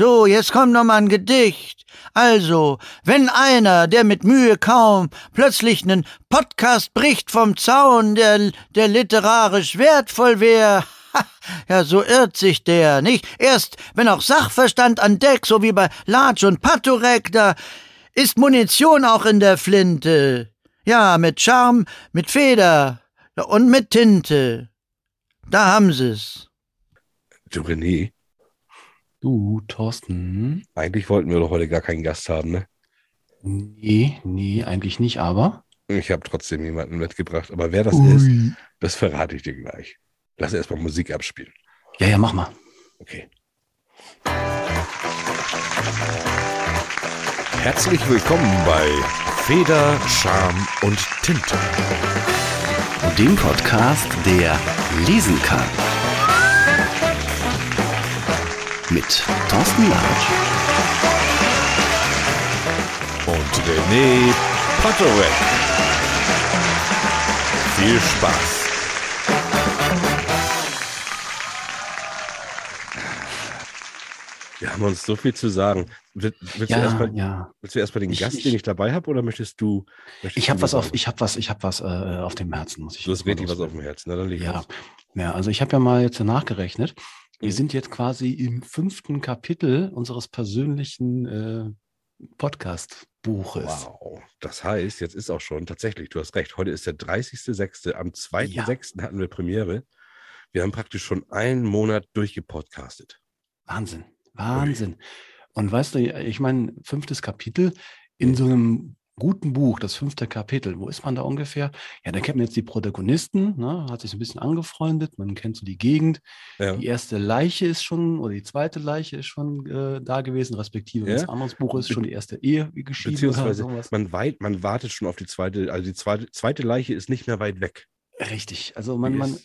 So, jetzt kommt noch mal ein Gedicht. Also, wenn einer, der mit Mühe kaum plötzlich nen Podcast bricht vom Zaun, der, der literarisch wertvoll wär, ja, so irrt sich der, nicht? Erst, wenn auch Sachverstand an Deck, so wie bei Latsch und Paturek, da ist Munition auch in der Flinte. Ja, mit Charme, mit Feder und mit Tinte. Da haben sie's. Du, René, Du, Thorsten? eigentlich wollten wir doch heute gar keinen Gast haben, ne? Nee, nee, eigentlich nicht, aber. Ich habe trotzdem jemanden mitgebracht, aber wer das ist, das verrate ich dir gleich. Lass erstmal Musik abspielen. Ja, ja, mach mal. Okay. Herzlich willkommen bei Feder, Charme und Tinte. Dem Podcast, der lesen kann. Mit Thorsten Latsch. Und René Potterweg. Viel Spaß. Wir haben uns so viel zu sagen. Will- Willst, du, Ja, erstmal, ja. willst du erstmal den Ich- Gast, ich- den ich dabei habe, oder möchtest du? Möchtest Ich du habe was auf, ich habe was, ich habe was äh, auf dem Herzen, muss ich. Du hast richtig was auf dem Herzen. Na, dann leg Ja, ja, also ich habe ja mal jetzt nachgerechnet. Wir sind jetzt quasi im fünften Kapitel unseres persönlichen äh, Podcast-Buches. Wow. Das heißt, jetzt ist auch schon tatsächlich, du hast recht, heute ist der 30.06. Am 2.06. hatten wir Premiere. Wir haben praktisch schon einen Monat durchgepodcastet. Wahnsinn, Wahnsinn. Und weißt du, ich meine, fünftes Kapitel in so einem guten Buch, das fünfte Kapitel, wo ist man da ungefähr? Ja, da kennt man jetzt die Protagonisten, ne, hat sich ein bisschen angefreundet, man kennt so die Gegend. Ja. Die erste Leiche ist schon, oder die zweite Leiche ist schon äh, da gewesen, respektive Ja. das andere Buch ist schon die erste Ehe geschieden Beziehungsweise man, weit, man wartet schon auf die zweite, also die zweite, zweite Leiche ist nicht mehr weit weg. Richtig. Also man, man,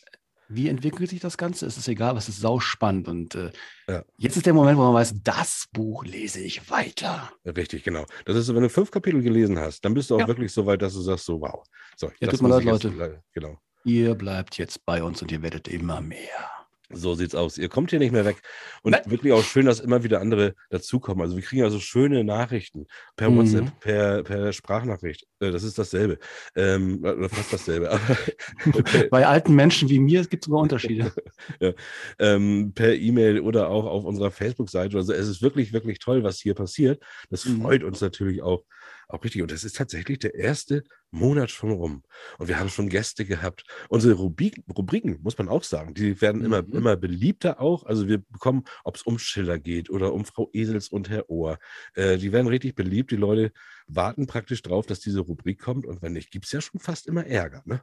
wie entwickelt sich das Ganze? Es ist egal, es ist sauspannend. Und äh, Ja. jetzt ist der Moment, wo man weiß, das Buch lese ich weiter. Richtig, genau. Das ist wenn du fünf Kapitel gelesen hast, dann bist du auch Ja. wirklich so weit, dass du sagst, so wow. So, Ja, tut mir leid, ich jetzt- Leute. Genau. Ihr bleibt jetzt bei uns und ihr werdet immer mehr. So sieht's aus. Ihr kommt hier nicht mehr weg. Und Nein. wirklich auch schön, dass immer wieder andere dazukommen. Also wir kriegen also schöne Nachrichten per Mhm. WhatsApp, per, per Sprachnachricht. Äh, Das ist dasselbe. Ähm, oder fast dasselbe. Per, Bei alten Menschen wie mir gibt es sogar Unterschiede. ähm, per E-Mail oder auch auf unserer Facebook-Seite. Also es ist wirklich, wirklich toll, was hier passiert. Das Mhm. freut uns natürlich auch, auch richtig. Und das ist tatsächlich der erste Monat schon rum. Und wir haben schon Gäste gehabt. Unsere Rubrik, Rubriken, muss man auch sagen, die werden immer, Mhm. immer beliebter auch. Also wir bekommen, ob es um Schiller geht oder um Frau Esels und Herr Ohr. Äh, die werden richtig beliebt. Die Leute warten praktisch drauf, dass diese Rubrik kommt. Und wenn nicht, gibt es ja schon fast immer Ärger. Ne?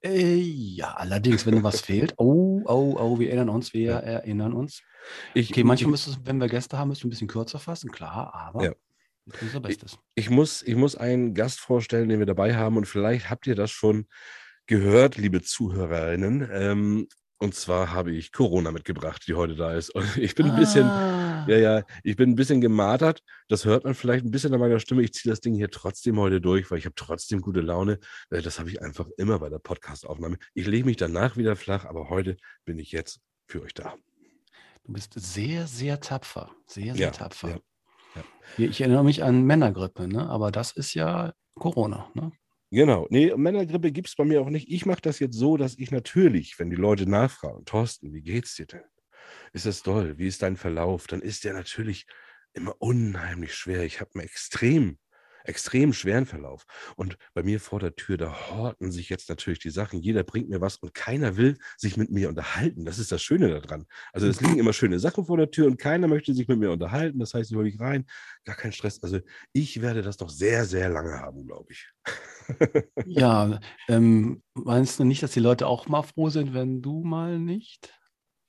äh, ja, allerdings, wenn was fehlt. Oh, oh, oh, wir erinnern uns, wir Ja. erinnern uns. Ich, Okay, manchmal müsste es, wenn wir Gäste haben, müssen wir ein bisschen kürzer fassen, klar, aber Ja. Unser Bestes. ich muss, ich muss einen Gast vorstellen, den wir dabei haben. Und vielleicht habt ihr das schon gehört, liebe Zuhörerinnen. Ähm, und zwar habe ich Corona mitgebracht, die heute da ist. Und ich bin ein bisschen, Ah, ja, ja, ich bin ein bisschen gemartert. Das hört man vielleicht ein bisschen an meiner Stimme. Ich ziehe das Ding hier trotzdem heute durch, weil ich habe trotzdem gute Laune. Äh, Das habe ich einfach immer bei der Podcast-Aufnahme. Ich lege mich danach wieder flach, aber heute bin ich jetzt für euch da. Du bist sehr, sehr tapfer. Sehr, sehr Ja, tapfer. ja, ja. Ich erinnere mich an Männergrippe, ne? aber das ist ja Corona. Ne? Genau. Nee, Männergrippe gibt es bei mir auch nicht. Ich mache das jetzt so, dass ich natürlich, wenn die Leute nachfragen, Thorsten, wie geht's dir denn? Ist das toll? Wie ist dein Verlauf? Dann ist der natürlich immer unheimlich schwer. Ich habe einen extrem, extrem schweren Verlauf. Und bei mir vor der Tür, da horten sich jetzt natürlich die Sachen. Jeder bringt mir was und keiner will sich mit mir unterhalten. Das ist das Schöne daran. Also es liegen immer schöne Sachen vor der Tür und keiner möchte sich mit mir unterhalten. Das heißt, ich hole mich rein, gar kein Stress. Also ich werde das noch sehr, sehr lange haben, glaube ich. Ja, ähm, meinst du nicht, dass die Leute auch mal froh sind, wenn du mal nicht?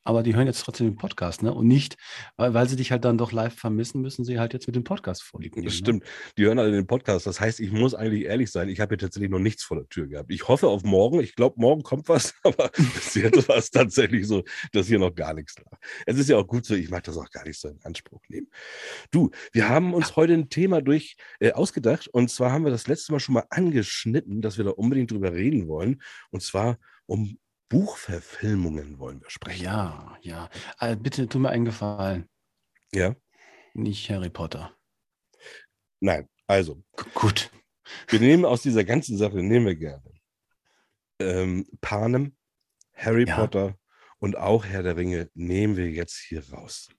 Aber die hören jetzt trotzdem den Podcast, ne? Und nicht, weil, weil sie dich halt dann doch live vermissen, müssen sie halt jetzt mit dem Podcast vorliegen. Das stimmt. Die hören alle den Podcast. Das heißt, ich muss eigentlich ehrlich sein, ich habe hier tatsächlich noch nichts vor der Tür gehabt. Ich hoffe auf morgen. Ich glaube, morgen kommt was, aber bis jetzt war es tatsächlich so, dass hier noch gar nichts war. Es ist ja auch gut so, ich mag das auch gar nicht so in Anspruch nehmen. Du, wir haben uns heute ein Thema durch äh, ausgedacht und zwar haben wir das letzte Mal schon mal angeschnitten, dass wir da unbedingt drüber reden wollen. Und zwar um Buchverfilmungen wollen wir sprechen. Ja, ja. Äh, bitte tu mir einen Gefallen. Ja. nicht Harry Potter. Nein, also, G gut. wir nehmen aus dieser ganzen Sache, nehmen wir gerne ähm, Panem, Harry Ja. Potter und auch Herr der Ringe nehmen wir jetzt hier raus.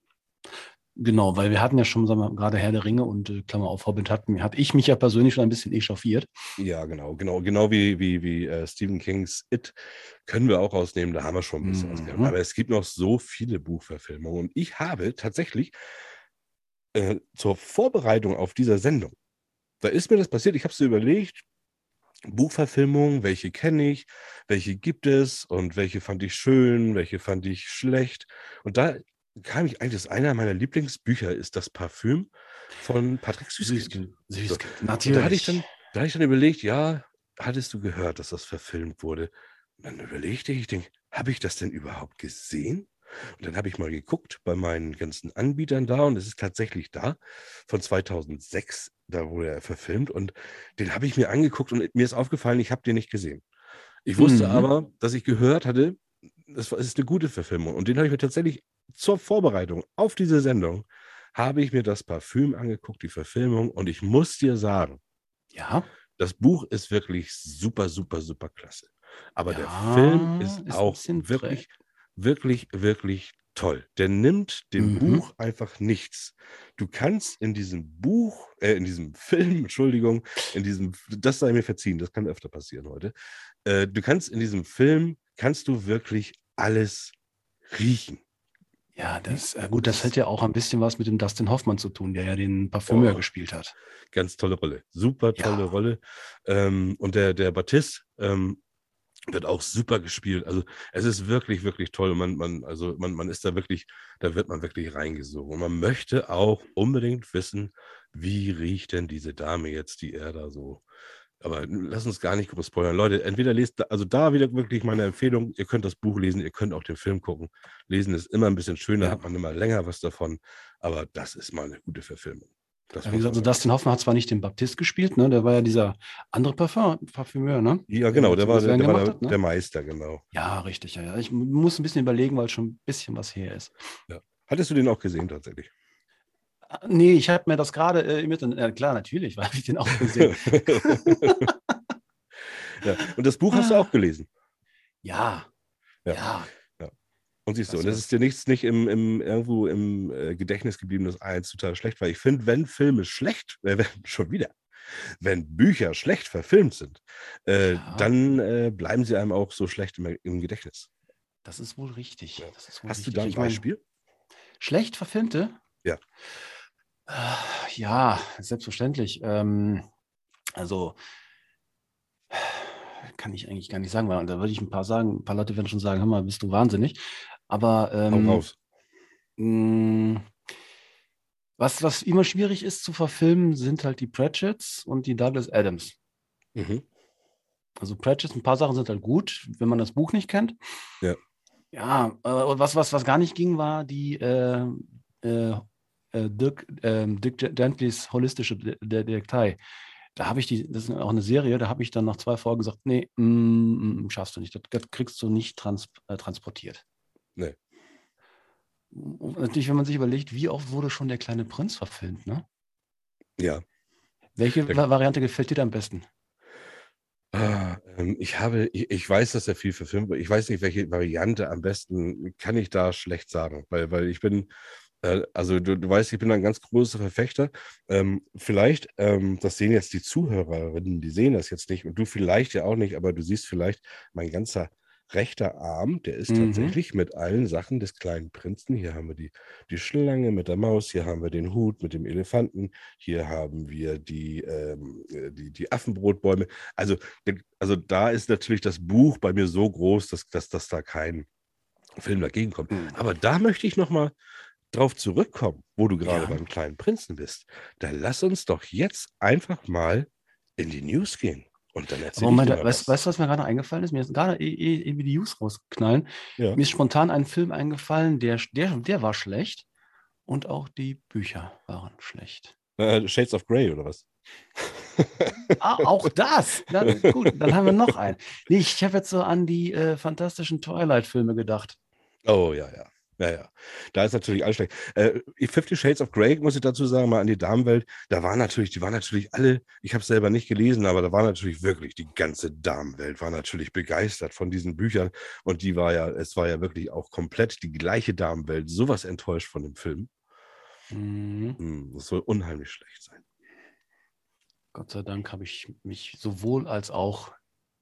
Genau, weil wir hatten ja schon, sagen wir, gerade Herr der Ringe und äh, Klammer auf Hobbit hatten, habe ich mich ja persönlich schon ein bisschen echauffiert. Ja, genau, genau, genau wie, wie, wie äh, Stephen Kings It können wir auch rausnehmen, da haben wir schon ein bisschen. Mhm. Aber es gibt noch so viele Buchverfilmungen und ich habe tatsächlich äh, zur Vorbereitung auf dieser Sendung, da ist mir das passiert, ich habe so überlegt, Buchverfilmungen, welche kenne ich, welche gibt es und welche fand ich schön, welche fand ich schlecht. Und da kam ich eigentlich, das einer meiner Lieblingsbücher ist das Parfüm von Patrick Süßkind. Süßkind. So. Natürlich. Da hatte ich dann, da hatte ich dann überlegt, ja, hattest du gehört, dass das verfilmt wurde? Und dann überlegte ich, ich denke, habe ich das denn überhaupt gesehen? Und dann habe ich mal geguckt bei meinen ganzen Anbietern da und es ist tatsächlich da, von 2006, da wurde er verfilmt und den habe ich mir angeguckt und mir ist aufgefallen, ich habe den nicht gesehen. Ich wusste Mhm. aber, dass ich gehört hatte, das ist eine gute Verfilmung und den habe ich mir tatsächlich zur Vorbereitung auf diese Sendung, habe ich mir das Parfüm angeguckt, die Verfilmung und ich muss dir sagen, ja, das Buch ist wirklich super, super, super klasse. Aber der Ja, Film ist, ist auch wirklich, wirklich, wirklich toll. Der nimmt dem Mhm. Buch einfach nichts. Du kannst in diesem Buch, äh, in diesem Film, Entschuldigung, in diesem, das sei mir verziehen, das kann öfter passieren heute. Äh, du kannst in diesem Film, kannst du wirklich alles riechen. Ja, das, äh, gut, das hat ja auch ein bisschen was mit dem Dustin Hoffmann zu tun, der ja den Parfümeur Oh. gespielt hat. Ganz tolle Rolle. Super tolle Ja. Rolle. Ähm, und der, der Batist ähm, wird auch super gespielt. Also es ist wirklich, wirklich toll. Man, man, also man, man ist da wirklich, da wird man wirklich reingesogen. Und man möchte auch unbedingt wissen, wie riecht denn diese Dame jetzt, die er da so. Aber lass uns gar nicht groß spoilern. Leute, entweder lest, also da wieder wirklich meine Empfehlung, ihr könnt das Buch lesen, ihr könnt auch den Film gucken. Lesen ist immer ein bisschen schöner, Ja. hat man immer länger was davon. Aber das ist mal eine gute Verfilmung. Das Ja, wie gesagt, also Dustin Hoffmann hat zwar nicht den Baptist gespielt, ne? Der war ja dieser andere Parfum, Parfümeur, ne? Ja, genau, der war, so der, der, war gemacht der, hat, ne? der Meister, genau. Ja, richtig, ja, ja. Ich muss ein bisschen überlegen, weil schon ein bisschen was her ist. Hattest du den auch gesehen tatsächlich? Ah, Nee, ich habe mir das gerade äh, mit, äh, klar, natürlich, weil ich den auch gesehen. ja. Und das Buch hast du auch gelesen. ja, Ja. ja, Und siehst du, Das und das ist dir nichts nicht im, im, irgendwo im äh, Gedächtnis geblieben, dass eins total schlecht war. Ich finde, wenn Filme schlecht, äh, wenn, schon wieder, wenn Bücher schlecht verfilmt sind, äh, Ja. dann äh, bleiben sie einem auch so schlecht im, im Gedächtnis. das ist wohl richtig. Ja. Das ist wohl Hast du richtig. da ein Ich mein, Beispiel? schlecht verfilmte? Ja. Äh, Ja, selbstverständlich. Ähm, also kann ich eigentlich gar nicht sagen, weil da würde ich ein paar sagen, ein paar Leute werden schon sagen, hör mal, bist du wahnsinnig. Aber ähm, raus. mh, was, was immer schwierig ist zu verfilmen, sind halt die Pratchetts und die Douglas Adams. Mhm. Also Pratchetts, ein paar Sachen sind halt gut, wenn man das Buch nicht kennt. Ja. Ja, äh, und was, was, was gar nicht ging, war die äh, äh, äh, Dirk, ähm, Dick Gentleys holistische De De Detektei. Da habe ich die, das ist auch eine Serie, da habe ich dann nach zwei Folgen gesagt, nee, mm, mm, schaffst du nicht, das, das kriegst du nicht trans äh, transportiert. Nee. Und natürlich, wenn man sich überlegt, wie oft wurde schon der kleine Prinz verfilmt, ne? Ja. Welche Der- Va- Variante gefällt dir da am besten? Ah, ähm, ich habe, ich, ich weiß, dass er viel verfilmt wird. Ich weiß nicht, welche Variante am besten kann ich da schlecht sagen, weil, weil ich bin, also du, du weißt, ich bin ein ganz großer Verfechter. Ähm, vielleicht, ähm, das sehen jetzt die Zuhörerinnen, die sehen das jetzt nicht und du vielleicht ja auch nicht, aber du siehst vielleicht mein ganzer rechter Arm, der ist Mhm. tatsächlich mit allen Sachen des kleinen Prinzen. Hier haben wir die, die Schlange mit der Maus, hier haben wir den Hut mit dem Elefanten, hier haben wir die, ähm, äh, die, die Affenbrotbäume. Also, also da ist natürlich das Buch bei mir so groß, dass, dass, dass da kein Film dagegen kommt. Mhm. Aber da möchte ich noch mal drauf zurückkommen, wo du gerade Ja. beim kleinen Prinzen bist. Da lass uns doch jetzt einfach mal in die News gehen. Und dann erzähl Moment, ich weißt, was. weißt du, was mir gerade eingefallen ist? Mir ist gerade eh, eh, eben die News rausknallen. Ja. Mir ist spontan ein Film eingefallen, der, der, der war schlecht und auch die Bücher waren schlecht. Äh, Shades of Grey oder was? Ah, auch das. Na, gut, dann haben wir noch einen. Nee, ich habe jetzt so an die äh, fantastischen Twilight-Filme gedacht. Oh ja, ja. Ja, ja. Da ist natürlich alles schlecht. Äh, Fifty Shades of Grey, muss ich dazu sagen, mal an die Damenwelt. Da waren natürlich, die waren natürlich alle, ich habe es selber nicht gelesen, aber da war natürlich wirklich die ganze Damenwelt, war natürlich begeistert von diesen Büchern. Und die war ja, es war ja wirklich auch komplett die gleiche Damenwelt, sowas enttäuscht von dem Film. Mhm. Hm, Das soll unheimlich schlecht sein. Gott sei Dank habe ich mich sowohl als auch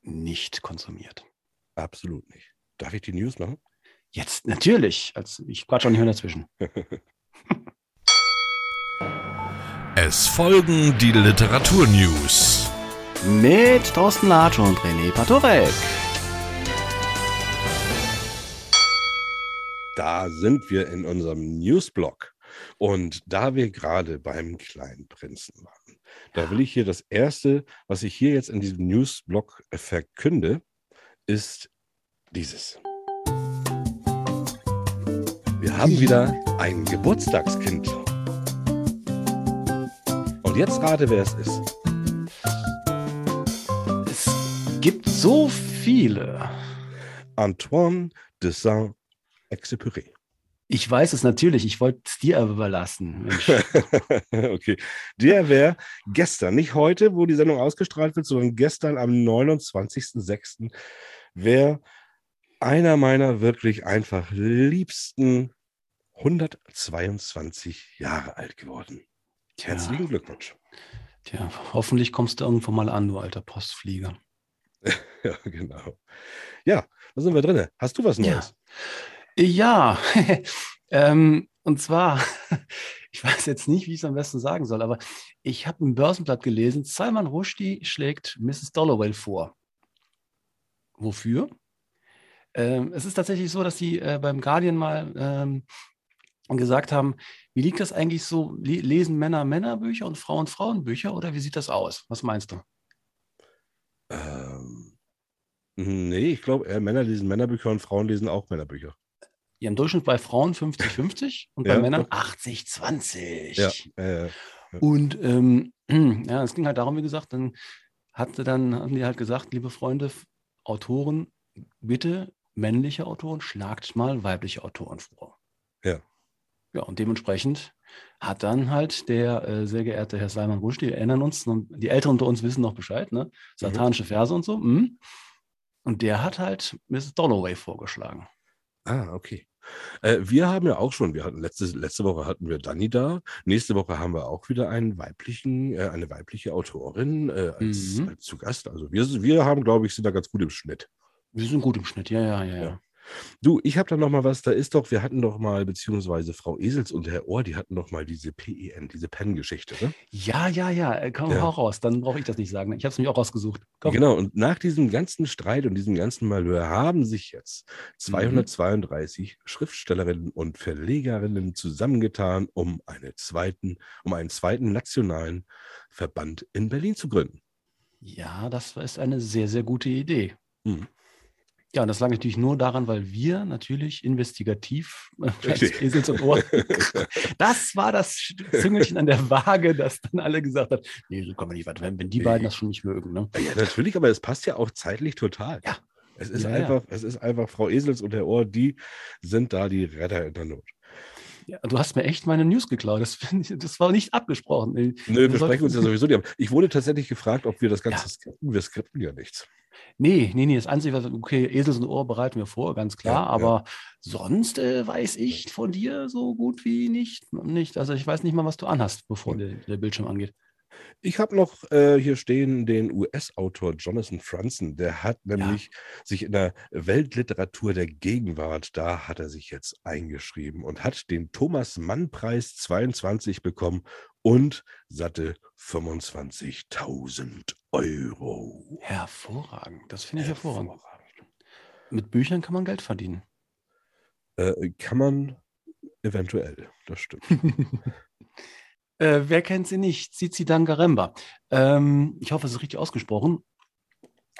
nicht konsumiert. Absolut nicht. Darf ich die News machen? Jetzt natürlich. Als, ich quatsch auch nicht mehr dazwischen. Es folgen die Literaturnews. Mit Thorsten Latsch und René Patorek. Da sind wir in unserem Newsblog. Und da wir gerade beim kleinen Prinzen waren, da will ich hier das erste, was ich hier jetzt in diesem Newsblog verkünde, ist dieses. Wir haben wieder ein Geburtstagskind. Und jetzt rate, wer es ist. Es gibt so viele. Antoine de Saint-Exupéry. Ich weiß es natürlich, ich wollte es dir aber überlassen. Okay. Der wäre gestern, nicht heute, wo die Sendung ausgestrahlt wird, sondern gestern am 29.06. wäre einer meiner wirklich einfach liebsten 122 Jahre alt geworden. Herzlichen Glückwunsch. Tja, hoffentlich kommst du irgendwann mal an, du alter Postflieger. Ja, genau. Ja, da sind wir drin. Hast du was Ja. Neues? Ja, ähm, und zwar, ich weiß jetzt nicht, wie ich es am besten sagen soll, aber ich habe im Börsenblatt gelesen, Salman Rushdie schlägt Mrs. Dalloway vor. Wofür? Ähm, es ist tatsächlich so, dass sie äh, beim Guardian mal ähm, gesagt haben, wie liegt das eigentlich so? Le lesen Männer Männerbücher und Frauen Frauenbücher oder wie sieht das aus? Was meinst du? Ähm, nee, ich glaube, äh, Männer lesen Männerbücher und Frauen lesen auch Männerbücher. Ja, im Durchschnitt bei Frauen 50-50 und Ja, bei Männern doch. 80-20. Ja, äh, Und ähm, ja, es ging halt darum, wie gesagt, dann hatte dann, haben die halt gesagt, liebe Freunde, Autoren, bitte männliche Autoren, schlagt mal weibliche Autoren vor. Ja. Ja, und dementsprechend hat dann halt der äh, sehr geehrte Herr Salman Rushdie, wir erinnern uns, die Älteren unter uns wissen noch Bescheid, ne? Satanische Verse und so. mhm. Und der hat halt Mrs. Dalloway vorgeschlagen. Ah, okay. Äh, wir haben ja auch schon, wir hatten letzte, letzte Woche hatten wir Dani da. Nächste Woche haben wir auch wieder einen weiblichen, äh, eine weibliche Autorin äh, als, Mhm. als zu Gast. Also wir, wir haben, glaube ich, sind da ganz gut im Schnitt. Wir sind gut im Schnitt, ja, ja, ja, ja. Du, ich habe da noch mal was, da ist doch, wir hatten doch mal, beziehungsweise Frau Esels und Herr Ohr, die hatten doch mal diese PEN, diese PEN-Geschichte, ne? Ja, ja, ja, äh, komm, Ja. hau raus, dann brauche ich das nicht sagen. Ich habe es nämlich auch rausgesucht. Komm. Genau, und nach diesem ganzen Streit und diesem ganzen Malheur haben sich jetzt Mhm. 232 Schriftstellerinnen und Verlegerinnen zusammengetan, um, eine zweiten, um einen zweiten nationalen Verband in Berlin zu gründen. Ja, das ist eine sehr, sehr gute Idee. Mhm. Ja, und das lag natürlich nur daran, weil wir natürlich investigativ äh. Esels und Ohr. Das war das Züngelchen an der Waage, das dann alle gesagt hat, nee, so kommen wir nicht weiter, wenn, die beiden das schon nicht mögen. Ne? Ja, natürlich, aber es passt ja auch zeitlich total. Ja. Es ist, Ja, ja. einfach, es ist einfach Frau Esels und Herr Ohr, die sind da die Retter in der Not. Ja, du hast mir echt meine News geklaut. Das, das war nicht abgesprochen. Nö, Wir sprechen uns ja sowieso nicht. Ich wurde tatsächlich gefragt, ob wir das Ganze Ja. skripten. Wir skripten ja nichts. Nee, nee, nee, das Einzige, was, okay, Esels und Ohr bereiten wir vor, ganz klar, Ja, ja. aber sonst äh, weiß ich von dir so gut wie nicht, nicht. Also ich weiß nicht mal, was du anhast, bevor der, der Bildschirm angeht. Ich habe noch äh, hier stehen den US-Autor Jonathan Franzen. Der hat nämlich sich in der Weltliteratur der Gegenwart, da hat er sich jetzt eingeschrieben und hat den Thomas Mann-Preis 22 bekommen und satte 25.000 Euro. Hervorragend, das finde ich hervorragend. Mit Büchern kann man Geld verdienen. Äh, kann man eventuell, das stimmt. Äh, wer kennt sie nicht? Zizi Dangaremba. Ähm, ich hoffe, es ist richtig ausgesprochen.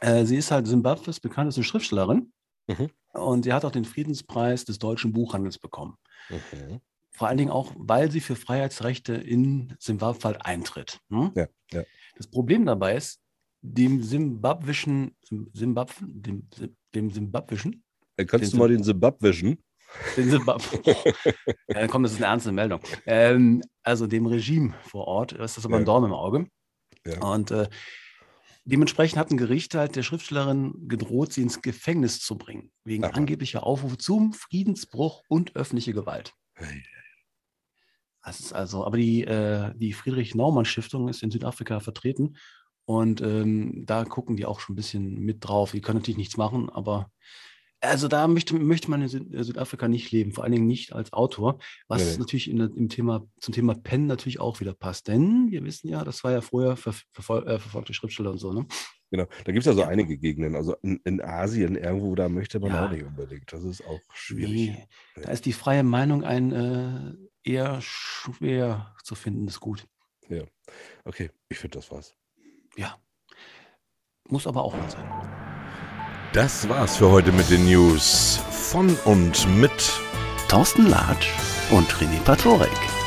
Äh, sie ist halt Simbabwes bekannteste Schriftstellerin Mhm. und sie hat auch den Friedenspreis des deutschen Buchhandels bekommen. Mhm. Vor allen Dingen auch, weil sie für Freiheitsrechte in Simbabwe halt eintritt. Hm? Ja, ja. Das Problem dabei ist, dem simbabwischen, Sim- Simbabwen, dem, dem simbabwischen, Äh, Kannst du mal den Simbabwischen? Den Simbabwe. ja, komm, das ist eine ernste Meldung. Ähm, also dem Regime vor Ort ist das aber ein Ja. Dorn im Auge. Ja. Und äh, dementsprechend hat ein Gericht halt der Schriftstellerin gedroht, sie ins Gefängnis zu bringen, wegen Aha. angeblicher Aufrufe zum Friedensbruch und öffentliche Gewalt. Hey. Das ist also, aber die, äh, die Friedrich-Naumann-Stiftung ist in Südafrika vertreten und ähm, da gucken die auch schon ein bisschen mit drauf. Die können natürlich nichts machen, aber also da möchte, möchte man in äh, Südafrika nicht leben, vor allen Dingen nicht als Autor, was Nee, nee. natürlich in, im Thema, zum Thema Pen natürlich auch wieder passt. Denn wir wissen ja, das war ja vorher ver, verfol äh, verfolgte Schriftsteller und so, ne? Genau, da gibt es ja so Ja. einige Gegenden. Also in, in Asien irgendwo, da möchte man Ja. auch nicht unbedingt. Das ist auch schwierig. Nee, da ist die freie Meinung ein äh, eher schwer zu findendes Gut. Okay, ich finde, das war's. Ja. Muss aber auch mal sein. Das war's für heute mit den News von und mit Thorsten Latsch und René Patorek.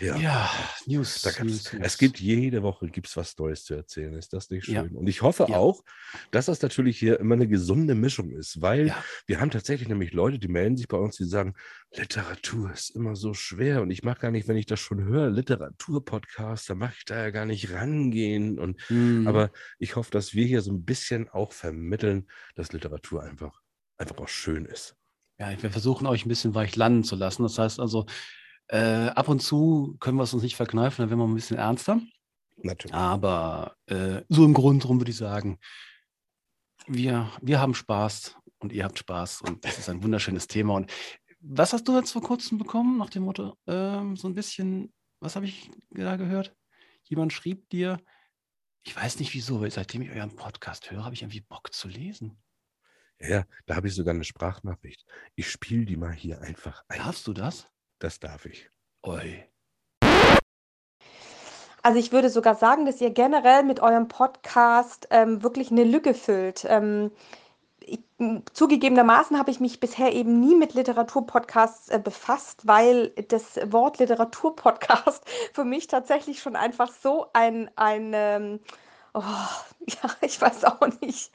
Ja. Ja, News. News, News. es gibt jede Woche gibt's was Neues zu erzählen. Ist das nicht schön? Ja. Und ich hoffe Ja. auch, dass das natürlich hier immer eine gesunde Mischung ist, weil Ja. wir haben tatsächlich nämlich Leute, die melden sich bei uns, die sagen, Literatur ist immer so schwer und ich mag gar nicht, wenn ich das schon höre, Literaturpodcast, da mag ich da ja gar nicht rangehen. Und Mhm. aber ich hoffe, dass wir hier so ein bisschen auch vermitteln, dass Literatur einfach, einfach auch schön ist. Ja, wir versuchen euch ein bisschen weich landen zu lassen. Das heißt also, äh, ab und zu können wir es uns nicht verkneifen, dann werden wir ein bisschen ernster. Natürlich. Aber äh, so im Grund drum würde ich sagen, wir, wir haben Spaß und ihr habt Spaß und das ist ein wunderschönes Thema. Und was hast du jetzt vor kurzem bekommen, nach dem Motto, ähm, so ein bisschen, was habe ich da gehört? Jemand schrieb dir, ich weiß nicht wieso, weil seitdem ich euren Podcast höre, habe ich irgendwie Bock zu lesen. Ja, ja, da habe ich sogar eine Sprachnachricht. Ich spiele die mal hier einfach ein. Darfst du das? Das darf ich. Oi. Also ich würde sogar sagen, dass ihr generell mit eurem Podcast ähm, wirklich eine Lücke füllt. Ähm, ich, zugegebenermaßen habe ich mich bisher eben nie mit Literaturpodcasts äh, befasst, weil das Wort Literaturpodcast für mich tatsächlich schon einfach so ein, ein ähm, oh, ja, ich weiß auch nicht.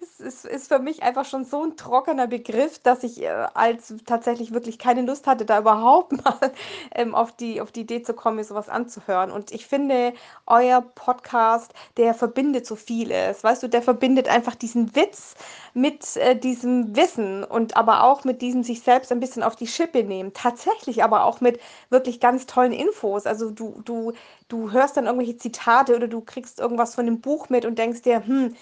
Es ist, ist für mich einfach schon so ein trockener Begriff, dass ich äh, als tatsächlich wirklich keine Lust hatte, da überhaupt mal ähm, auf die, auf die Idee zu kommen, mir sowas anzuhören. Und ich finde, euer Podcast, der verbindet so vieles. Weißt du, der verbindet einfach diesen Witz mit äh, diesem Wissen und aber auch mit diesem sich selbst ein bisschen auf die Schippe nehmen. Tatsächlich aber auch mit wirklich ganz tollen Infos. Also du, du, du hörst dann irgendwelche Zitate oder du kriegst irgendwas von dem Buch mit und denkst dir, hm,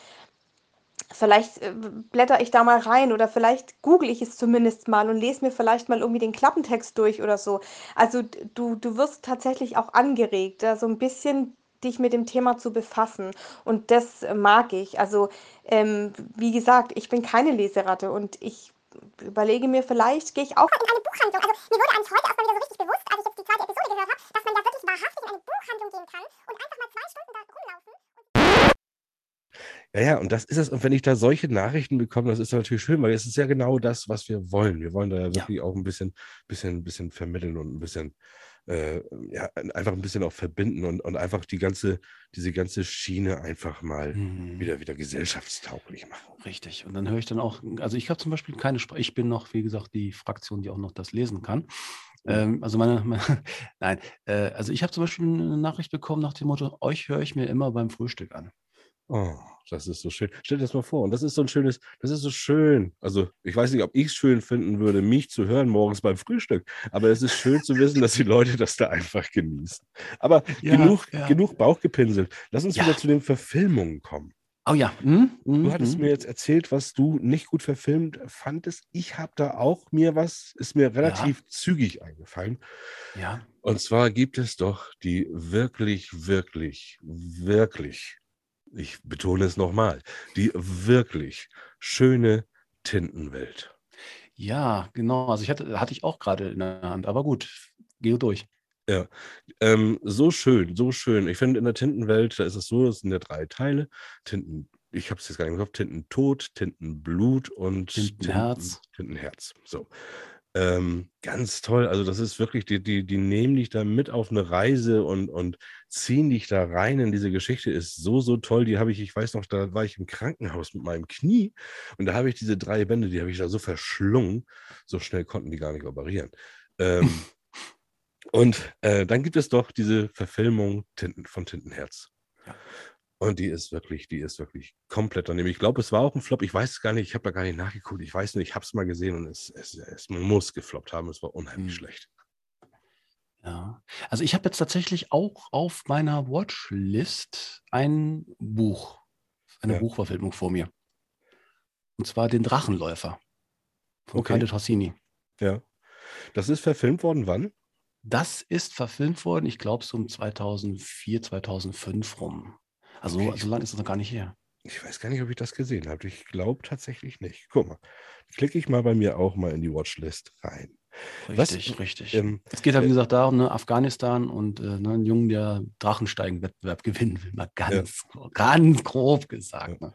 vielleicht äh, blätter ich da mal rein oder vielleicht google ich es zumindest mal und lese mir vielleicht mal irgendwie den Klappentext durch oder so. Also du, du wirst tatsächlich auch angeregt, da so ein bisschen dich mit dem Thema zu befassen. Und das mag ich. Also, ähm, wie gesagt, ich bin keine Leseratte und ich überlege mir, vielleicht gehe ich auch in eine Buchhandlung. Also mir wurde eigentlich heute erstmal wieder so richtig bewusst, als ich jetzt die zweite Episode gehört habe, dass man da wirklich wahrhaftig in eine Buchhandlung gehen kann und einfach mal zwei Stunden da rumlaufen. Ja, ja, und das ist es. Und wenn ich da solche Nachrichten bekomme, das ist natürlich schön, weil es ist ja genau das, was wir wollen. Wir wollen da ja wirklich auch ein bisschen, bisschen, bisschen vermitteln und ein bisschen, äh, ja, einfach ein bisschen auch verbinden und, und einfach die ganze, diese ganze Schiene einfach mal Mhm. wieder, wieder gesellschaftstauglich machen. Richtig. Und dann höre ich dann auch, also ich habe zum Beispiel keine Sprache, ich bin noch, wie gesagt, die Fraktion, die auch noch das lesen kann. Ähm, also meine, meine nein, äh, also ich habe zum Beispiel eine Nachricht bekommen nach dem Motto, euch höre ich mir immer beim Frühstück an. Oh, das ist so schön. Stell dir das mal vor. Und das ist so ein schönes, das ist so schön. Also, ich weiß nicht, ob ich es schön finden würde, mich zu hören morgens beim Frühstück. Aber es ist schön zu wissen, dass die Leute das da einfach genießen. Aber Ja, genug, ja. genug Bauchgepinselt. Lass uns Ja. wieder zu den Verfilmungen kommen. Oh ja. hm, hm, Du hattest hm. mir jetzt erzählt, was du nicht gut verfilmt fandest. Ich habe da auch mir was, ist mir relativ zügig eingefallen. Ja. Und zwar gibt es doch die wirklich, wirklich, wirklich, ich betone es nochmal, die wirklich schöne Tintenwelt. Ja, genau. Also ich hatte, hatte ich auch gerade in der Hand, aber gut, gehe durch. Ähm, so schön, so schön. Ich finde, in der Tintenwelt, da ist es so, es sind ja drei Teile. Tinten, ich habe es jetzt gar nicht im Kopf, Tintentod, Tintenblut und Tintenherz. Tinten, Tintenherz. So. Ähm, ganz toll. Also, das ist wirklich, die, die, die nehmen dich da mit auf eine Reise und, und ziehen dich da rein in diese Geschichte. Ist so, so toll. Die habe ich, ich weiß noch, da war ich im Krankenhaus mit meinem Knie und da habe ich diese drei Bände, die habe ich da so verschlungen. So schnell konnten die gar nicht operieren. Ähm, und äh, dann gibt es doch diese Verfilmung Tinten, von Tintenherz. Ja. Und die ist wirklich, die ist wirklich komplett daneben. Ich glaube, es war auch ein Flop. Ich weiß es gar nicht, ich habe da gar nicht nachgeguckt. Ich weiß nicht, ich habe es mal gesehen und es, es, es muss gefloppt haben. Es war unheimlich Hm. schlecht. Ja. Also ich habe jetzt tatsächlich auch auf meiner Watchlist ein Buch, eine Ja. Buchverfilmung vor mir. Und zwar den Drachenläufer von Okay. Calde Torsini. Ja. Das ist verfilmt worden, wann? Das ist verfilmt worden, ich glaube, so um 2004, 2005 rum. Also Okay. so lange ist das noch gar nicht her. Ich weiß gar nicht, ob ich das gesehen habe. Ich glaube tatsächlich nicht. Guck mal, klicke ich mal bei mir auch mal in die Watchlist rein. Was- Richtig, richtig. Ähm, es geht halt, äh, wie gesagt, darum, ne, Afghanistan und äh, ne, einen Jungen, der Drachensteigen-Wettbewerb gewinnen will. Mal ganz, ganz grob gesagt. Ne?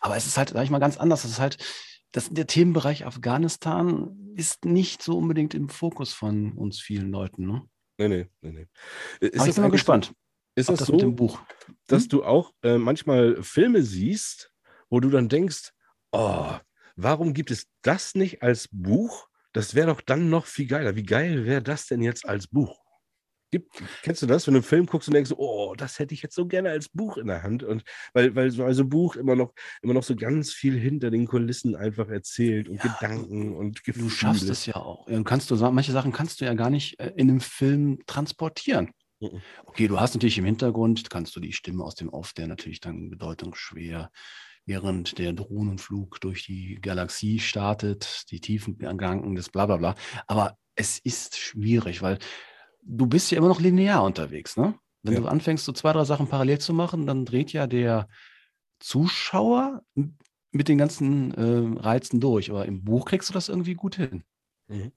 Aber es ist halt, sag ich mal, ganz anders. Das ist halt, das, der Themenbereich Afghanistan ist nicht so unbedingt im Fokus von uns vielen Leuten. Ne? nee, nee, nee, nee. Ist Aber ich bin mal gespannt, ist das, das mit so, dem Buch. dass du auch äh, manchmal Filme siehst, wo du dann denkst, oh, warum gibt es das nicht als Buch? Das wäre doch dann noch viel geiler. Wie geil wäre das denn jetzt als Buch? Gibt, kennst du das, wenn du einen Film guckst und denkst, oh, das hätte ich jetzt so gerne als Buch in der Hand? Und weil, weil so also Buch immer noch, immer noch so ganz viel hinter den Kulissen einfach erzählt und Ja, Gedanken und Gefühle. Du schaffst es ja auch. Und kannst du manche Sachen kannst du ja gar nicht äh, in einem Film transportieren. Mhm. Okay, du hast natürlich im Hintergrund, kannst du die Stimme aus dem Off, der natürlich dann bedeutungsschwer, während der Drohnenflug durch die Galaxie startet, die tiefen Gedanken des Blablabla. Aber es ist schwierig, weil du bist ja immer noch linear unterwegs, ne? Wenn Ja. du anfängst, so zwei, drei Sachen parallel zu machen, dann dreht ja der Zuschauer mit den ganzen äh, Reizen durch. Aber im Buch kriegst du das irgendwie gut hin. Mhm.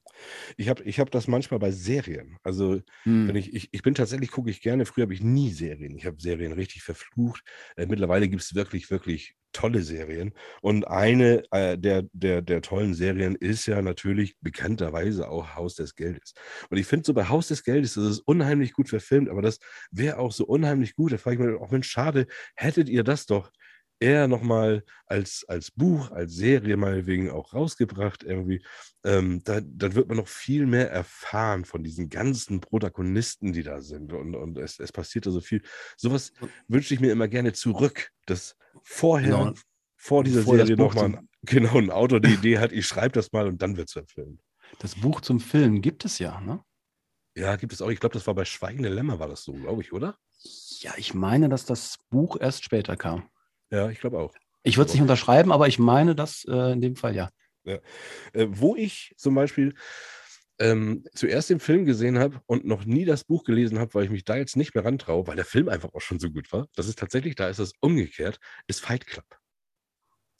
Ich habe ich hab das manchmal bei Serien. Also Hm. Wenn ich, ich, ich bin tatsächlich, gucke ich gerne. Früher habe ich nie Serien. Ich habe Serien richtig verflucht. Äh, mittlerweile gibt es wirklich, wirklich tolle Serien. Und eine äh, der, der, der tollen Serien ist ja natürlich bekannterweise auch Haus des Geldes. Und ich finde so bei Haus des Geldes, das ist unheimlich gut verfilmt, aber das wäre auch so unheimlich gut. Da frage ich mich auch, Mensch, schade, hättet ihr das doch eher nochmal als, als Buch, als Serie meinetwegen auch rausgebracht irgendwie. Ähm, da, dann wird man noch viel mehr erfahren von diesen ganzen Protagonisten, die da sind. Und, und es, es passiert da so viel. Sowas wünsche ich mir immer gerne zurück, dass vorher, Genau. vor dieser das Serie nochmal genau, ein Autor die Idee hat, ich schreibe das mal und dann wird es verfilmt. Das Buch zum Film gibt es ja, ne? Ja, gibt es auch. Ich glaube, das war bei Schweigende Lämmer, war das so, glaube ich, oder? Ja, ich meine, dass das Buch erst später kam. Ja, ich glaube auch. Ich würde es nicht unterschreiben, aber ich meine das äh, in dem Fall ja. Äh, wo ich zum Beispiel ähm, zuerst den Film gesehen habe und noch nie das Buch gelesen habe, weil ich mich da jetzt nicht mehr rantraue, weil der Film einfach auch schon so gut war. Das ist tatsächlich, da ist es umgekehrt, ist Fight Club.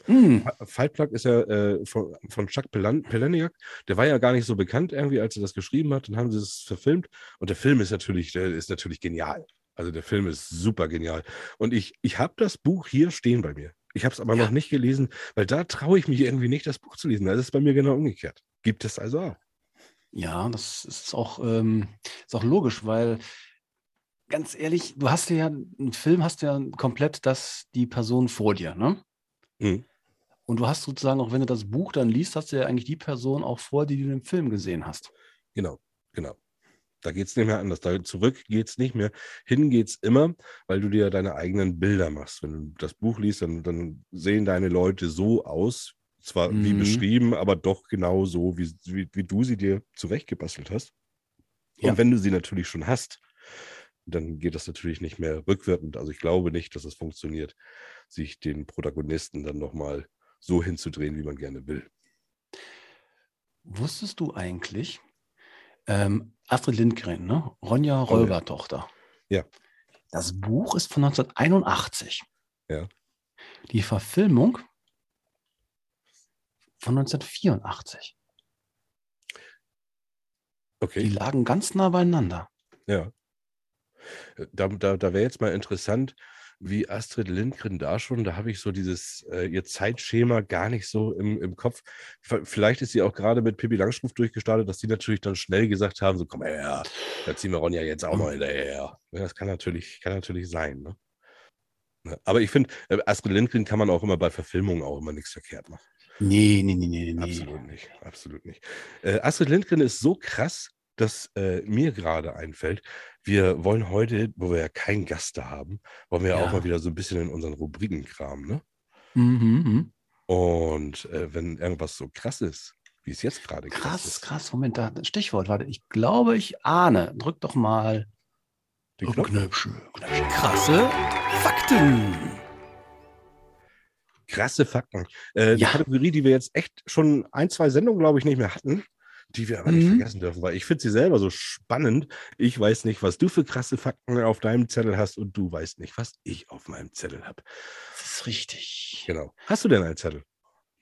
Hm, Fight Club ist ja äh, von, von Chuck Pelan- Palahniuk. Der war ja gar nicht so bekannt irgendwie, als er das geschrieben hat. Dann haben sie es verfilmt. Und der Film ist natürlich, der ist natürlich genial. Also der Film ist super genial. Und ich, ich habe das Buch hier stehen bei mir. Ich habe es aber Ja. noch nicht gelesen, weil da traue ich mich irgendwie nicht, das Buch zu lesen. Das ist bei mir genau umgekehrt. Gibt es also auch. Ja, das ist auch, ähm, ist auch logisch, weil ganz ehrlich, du hast ja einen Film, hast ja komplett das, die Person vor dir, ne? Mhm. Und du hast sozusagen, auch wenn du das Buch dann liest, hast du ja eigentlich die Person auch vor, die du im Film gesehen hast. Genau, genau. Da geht es nicht mehr anders. Da zurück geht es nicht mehr. Hin geht es immer, weil du dir deine eigenen Bilder machst. Wenn du das Buch liest, dann, dann sehen deine Leute so aus, zwar wie Mhm. beschrieben, aber doch genau so, wie, wie, wie du sie dir zurechtgebastelt hast. Ja. Und wenn du sie natürlich schon hast, dann geht das natürlich nicht mehr rückwirkend. Also ich glaube nicht, dass es funktioniert, sich den Protagonisten dann nochmal so hinzudrehen, wie man gerne will. Wusstest du eigentlich, ähm, Astrid Lindgren, ne? Ronja ja. Räubertochter. Ja. Das Buch ist von 1981. Ja. Die Verfilmung von 1984. Die Okay. lagen ganz nah beieinander. Ja. Äh, Da, da, da wäre jetzt mal interessant, wie Astrid Lindgren da schon. Da habe ich so dieses, äh, ihr Zeitschema gar nicht so im, im Kopf. Vielleicht ist sie auch gerade mit Pippi Langstrumpf durchgestartet, dass die natürlich dann schnell gesagt haben: so, komm her, da ziehen wir Ronja jetzt auch noch hinterher. Ja, das kann natürlich, kann natürlich sein. Ne? Aber ich finde, äh, Astrid Lindgren kann man auch immer bei Verfilmungen auch immer nichts verkehrt machen. Nee, nee, nee, nee, nee. Absolut nicht, absolut nicht. Äh, Astrid Lindgren ist so krass, dass äh, mir gerade einfällt, wir wollen heute, wo wir ja keinen Gast da haben, wollen wir ja. auch mal wieder so ein bisschen in unseren Rubriken kramen, ne? Mhm, mhm. Und äh, wenn irgendwas so krass ist, wie es jetzt gerade Krass, ist, krass. Moment, da Stichwort. Warte, ich glaube, ich ahne. Drück doch mal. den Knopf. Knöpfchen, Knöpfchen. Krasse Fakten. krasse Fakten. Äh, Die Ja. Kategorie, die wir jetzt echt schon ein, zwei Sendungen, glaube ich, nicht mehr hatten, die wir aber nicht Mhm. vergessen dürfen, weil ich finde sie selber so spannend. Ich weiß nicht, was du für krasse Fakten auf deinem Zettel hast und du weißt nicht, was ich auf meinem Zettel habe. Das ist richtig. Genau. Hast du denn einen Zettel?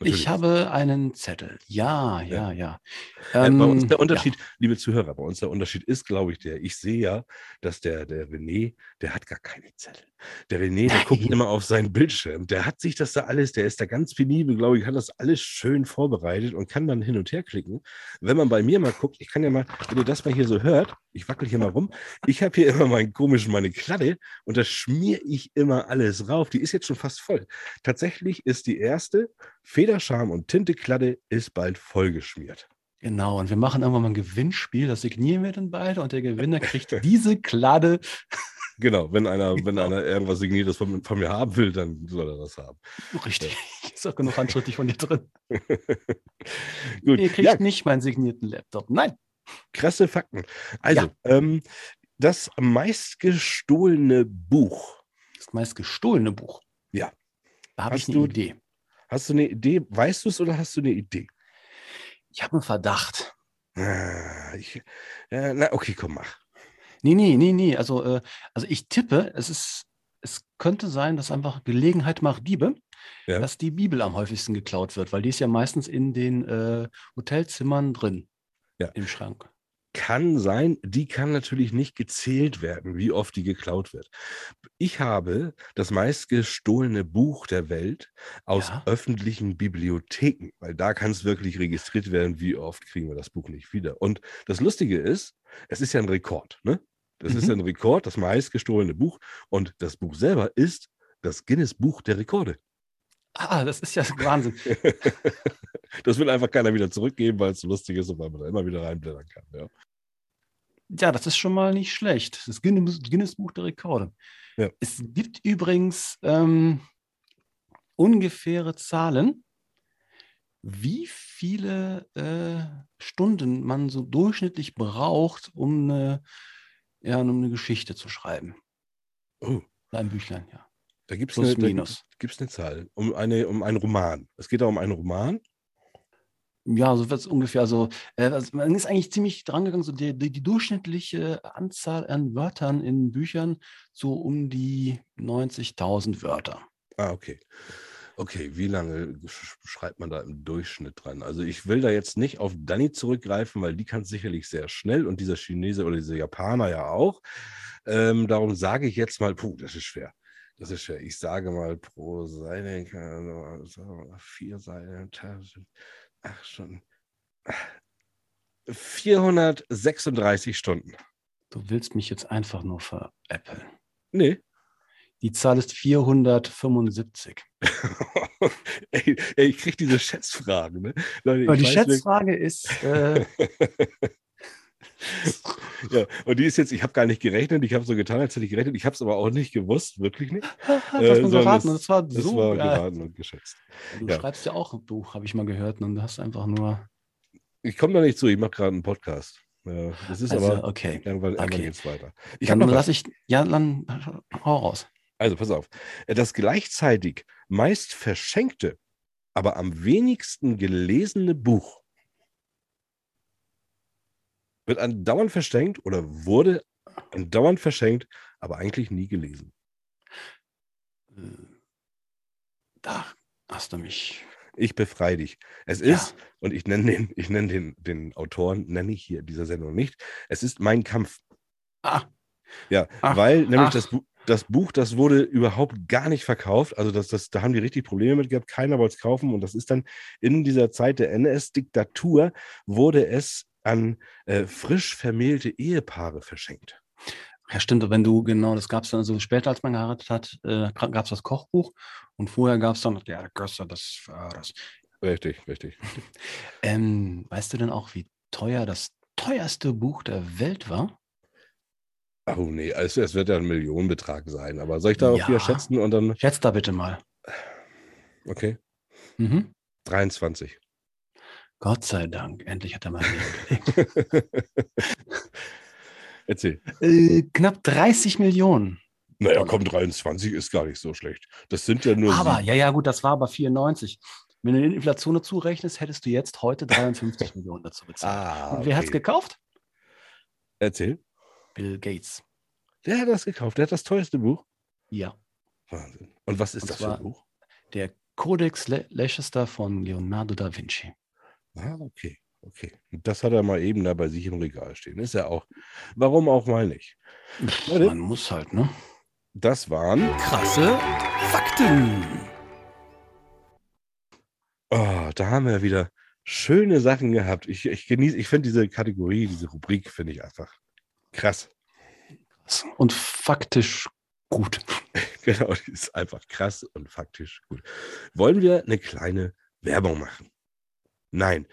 Ich habe einen Zettel. Ja, ja, ja. Äh, bei uns Ähm, der Unterschied, liebe Zuhörer, bei uns der Unterschied ist, glaube ich, der, ich sehe ja, dass der, der René, der hat gar keine Zettel. Der René, der guckt Nein. immer auf seinen Bildschirm. Der hat sich das da alles, der ist da ganz penibel, glaube ich, hat das alles schön vorbereitet und kann dann hin und her klicken. Wenn man bei mir mal guckt, ich kann ja mal, wenn ihr das mal hier so hört, ich wackel hier mal rum, ich habe hier immer meinen komischen, meine Kladde und da schmiere ich immer alles rauf. Die ist jetzt schon fast voll. Tatsächlich ist die erste Federscham und Tintekladde ist bald vollgeschmiert. Genau, und wir machen irgendwann mal ein Gewinnspiel, das signieren wir dann beide und der Gewinner kriegt diese Kladde. Genau, wenn einer, wenn Genau. einer irgendwas Signiertes von, von mir haben will, dann soll er das haben. Richtig. Ist auch genug handschriftlich von dir drin. Gut, Ihr kriegt ja, nicht meinen signierten Laptop. Nein. krasse Fakten. Also, ähm, das meistgestohlene Buch. Das meist gestohlene Buch. Ja. Da habe ich eine du- Idee. Hast du eine Idee? Weißt du es oder hast du eine Idee? Ich habe einen Verdacht. Ah, ich, äh, na, okay, komm, mach. Nee, nee, nee, nee. Also, äh, also ich tippe, es ist, es könnte sein, dass einfach Gelegenheit macht Diebe, Ja. dass die Bibel am häufigsten geklaut wird, weil die ist ja meistens in den äh, Hotelzimmern drin. Ja. Im Schrank. Kann sein, die kann natürlich nicht gezählt werden, wie oft die geklaut wird. Ich habe das meistgestohlene Buch der Welt aus Ja. öffentlichen Bibliotheken, weil da kann es wirklich registriert werden, wie oft kriegen wir das Buch nicht wieder. Und das Lustige ist, es ist ja ein Rekord, ne? Das ist Mhm. ja ein Rekord, das meistgestohlene Buch. Und das Buch selber ist das Guinness Buch der Rekorde. Ah, das ist ja Wahnsinn. das will einfach keiner wieder zurückgeben, weil es so lustig ist und weil man da immer wieder reinblättern kann. Ja. Ja, das ist schon mal nicht schlecht. Das Guinness, Guinness Buch der Rekorde. Ja. Es gibt übrigens ähm, ungefähre Zahlen, wie viele äh, Stunden man so durchschnittlich braucht, um eine, ja, um eine Geschichte zu schreiben. Oh, Ein Büchlein, ja. da gibt es eine, da minus. gibt's eine Zahl. Um, eine, um einen Roman. Es geht da um einen Roman. Ja, so wird es ungefähr. Also, äh, also man ist eigentlich ziemlich dran gegangen, so die, die, die durchschnittliche Anzahl an Wörtern in Büchern so um die 90.000 Wörter. Ah, okay. Okay, wie lange sch- schreibt man da im Durchschnitt dran? Also ich will da jetzt nicht auf Danny zurückgreifen, weil die kann sicherlich sehr schnell und dieser Chinese oder dieser Japaner ja auch. Ähm, darum sage ich jetzt mal, puh, das ist schwer. Das ist schwer. Ich sage mal pro Seite, vier Seiten, acht Stunden. 436 Stunden. Du willst mich jetzt einfach nur veräppeln. Nee. Die Zahl ist 475. ey, ey, ich kriege diese Schätzfragen. Ne? Leute, die Schätzfrage ist, äh, Ja, und die ist jetzt, ich habe gar nicht gerechnet, ich habe so getan, als hätte ich gerechnet, ich habe es aber auch nicht gewusst, wirklich nicht. du hast Äh, mir sondern geraten das- das war Das so war geil. geraten und geschätzt. Du ja. schreibst ja auch ein Buch, habe ich mal gehört, und du hast einfach nur. Ich komme da nicht zu, ich mache gerade einen Podcast. Ja, das ist Also, aber okay. irgendwann, irgendwann okay. geht's weiter. Ich Dann lasse ich. Ja, dann hau raus. Also pass auf. Das gleichzeitig meist verschenkte, aber am wenigsten gelesene Buch wird andauernd verschenkt oder wurde andauernd verschenkt, aber eigentlich nie gelesen. Äh, Da hast du mich. Ich befreie dich. Es Ja. ist, und ich nenne den, ich nenne den, den Autoren, nenne ich hier in dieser Sendung nicht, es ist mein Kampf. Ah, Ja, Ach, weil nämlich ach. das Buch, das Buch, das wurde überhaupt gar nicht verkauft. Also das, das, da haben die richtig Probleme mit gehabt. Keiner wollte es kaufen. Und das ist dann in dieser Zeit der NS-Diktatur, wurde es an äh, frisch vermählte Ehepaare verschenkt. Ja, stimmt, wenn du, genau, das gab es dann so später, als man geheiratet hat, äh, gab es das Kochbuch und vorher gab es dann, ja, Gösser, das, äh, das. Richtig, richtig. Ähm, weißt du denn auch, wie teuer das teuerste Buch der Welt war? Oh nee, also es wird ja ein Millionenbetrag sein. Aber soll ich da auch Ja. wieder schätzen und dann, Schätzt da bitte mal. okay, Mhm. 23. Gott sei Dank, endlich hat er mal gelegt. Erzähl. äh, knapp 30 Millionen. Naja, komm, 23 ist gar nicht so schlecht. Das sind ja nur Aber, sieben. ja, ja, gut, das war aber 94. Wenn du die Inflation dazu rechnest, hättest du jetzt heute 53 Millionen dazu bezahlt. Ah, Und wer hat es okay. gekauft? Erzähl. Bill Gates. Der hat das gekauft. Der hat das teuerste Buch. Ja. Wahnsinn. Und was ist Und das für ein Buch? Der Codex Le Leicester von Leonardo da Vinci. Ah, okay. Okay. Und Das hat er mal eben da bei sich im Regal stehen. Ist ja auch. Warum auch mal nicht? Leute, Man muss halt, ne? das waren. Krasse Fakten. Oh, da haben wir wieder schöne Sachen gehabt. Ich, ich genieße, ich finde diese Kategorie, diese Rubrik, finde ich einfach krass. Und faktisch gut. Genau, die ist einfach krass und faktisch gut. Wollen wir eine kleine Werbung machen? Nein,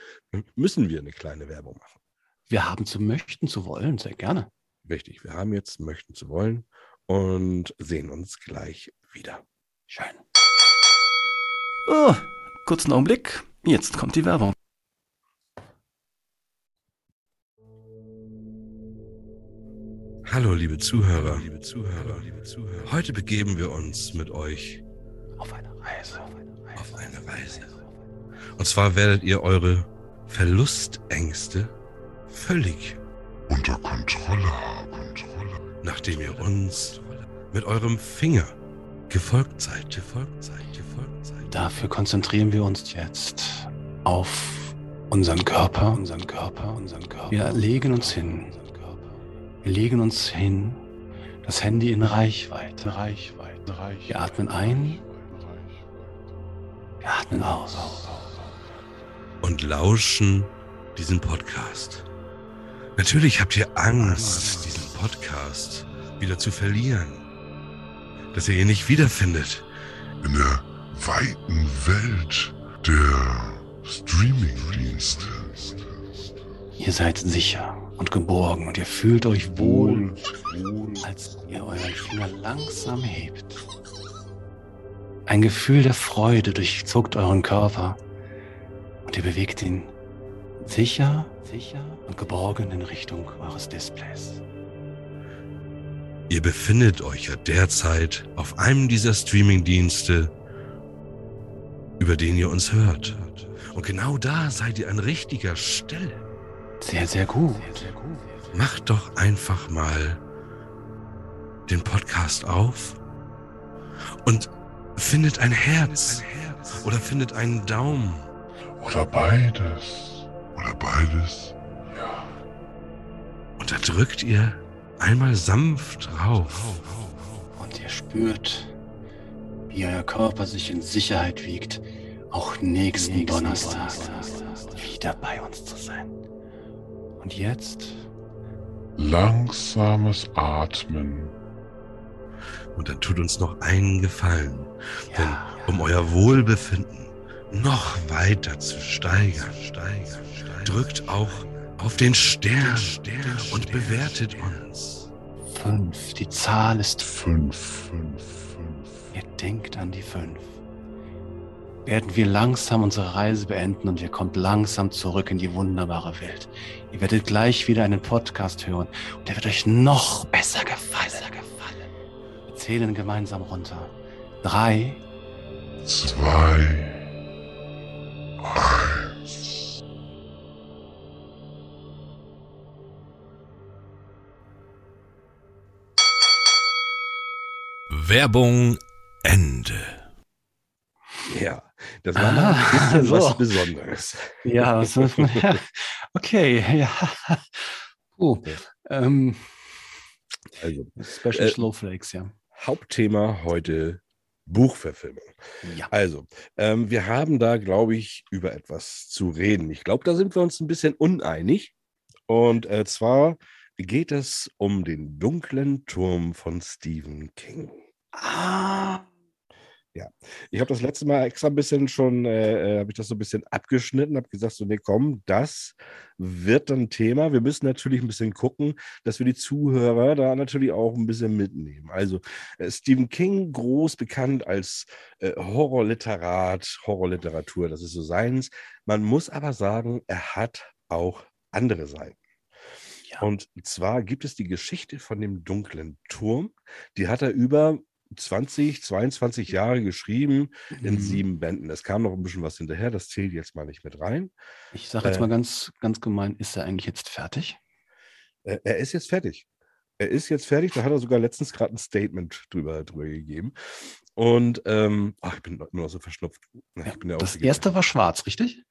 müssen wir eine kleine Werbung machen. Wir haben zu möchten, zu wollen, sehr gerne. Richtig, wir haben jetzt möchten zu wollen und sehen uns gleich wieder. Schön. Oh, kurzen Augenblick. Jetzt kommt die Werbung. Hallo, liebe Zuhörer, liebe Zuhörer, liebe Zuhörer. Heute begeben wir uns mit euch Auf eine Reise. auf eine Reise. Und zwar werdet ihr eure Verlustängste völlig unter Kontrolle haben. nachdem ihr uns mit eurem Finger gefolgt seid, gefolgt seid, gefolgt seid. Dafür konzentrieren wir uns jetzt auf unseren Körper, unseren Körper, unseren Körper. Wir legen uns hin. Wir legen uns hin, das Handy in Reichweite, Reichweite, Reichweite. Wir atmen ein, wir atmen aus. Und lauschen diesen Podcast. Natürlich habt ihr Angst, diesen Podcast wieder zu verlieren. Dass ihr ihn nicht wiederfindet. In der weiten Welt der Streaming-Dienste. Ihr seid sicher und geborgen und ihr fühlt euch wohl, als ihr euren Finger langsam hebt. Ein Gefühl der Freude durchzuckt euren Körper und ihr bewegt ihn sicher, sicher und geborgen in Richtung eures Displays. Ihr befindet euch ja derzeit auf einem dieser Streamingdienste, über den ihr uns hört. Und genau da seid ihr an richtiger Stelle. Sehr, sehr gut. Macht doch einfach mal den Podcast auf und findet ein Herz oder findet einen Daumen. Oder beides. Oder beides. Und da drückt ihr einmal sanft drauf. Und ihr spürt, wie euer Körper sich in Sicherheit wiegt, auch nächsten, Donnerstag, wieder bei uns zu sein. Und jetzt Langsames Atmen. Und dann tut uns noch einen Gefallen. Denn Ja. um euer Wohlbefinden noch weiter zu steigern, steigern, steigern drückt auch auf den Stern, und bewertet uns. fünf, die Zahl ist Fünf, fünf, fünf. Ihr denkt an die fünf. Werden wir langsam unsere Reise beenden und ihr kommt langsam zurück in die wunderbare Welt. Ihr werdet gleich wieder einen Podcast hören und der wird euch noch besser gefallen. Wir zählen gemeinsam runter. Drei, Zwei. Werbung Ende. Ja, das war mal Ah, ein bisschen so. was Besonderes. Ja, was muss man, ja. okay, ja. Puh. Ähm, Also, Special Äh, Snowflakes, ja. Hauptthema heute Buchverfilmung. Ja. Also, ähm, wir haben da, glaube ich, über etwas zu reden. Ich glaube, da sind wir uns ein bisschen uneinig. Und äh, zwar geht es um den dunklen Turm von Stephen King. Ah. Ich habe das letzte Mal extra ein bisschen schon, äh, habe ich das so ein bisschen abgeschnitten, habe gesagt, so, nee, komm, das wird dann Thema. Wir müssen natürlich ein bisschen gucken, dass wir die Zuhörer da natürlich auch ein bisschen mitnehmen. Also äh, Stephen King, groß bekannt als äh, Horrorliterat, Horrorliteratur, das ist so seins. Man muss aber sagen, er hat auch andere Seiten. Ja. Und zwar gibt es die Geschichte von dem dunklen Turm. Die hat er über 20, 22 Jahre geschrieben in Mhm. sieben Bänden. Es kam noch ein bisschen was hinterher, das zählt jetzt mal nicht mit rein. Ich sage jetzt Äh, mal ganz, ganz gemein, ist er eigentlich jetzt fertig? Äh, er ist jetzt fertig. Er ist jetzt fertig, da hat er sogar letztens gerade ein Statement drüber, drüber gegeben. Und ähm, ach, ich bin nur noch so verschnupft. Ich bin ja auch Das erste war schwarz, richtig?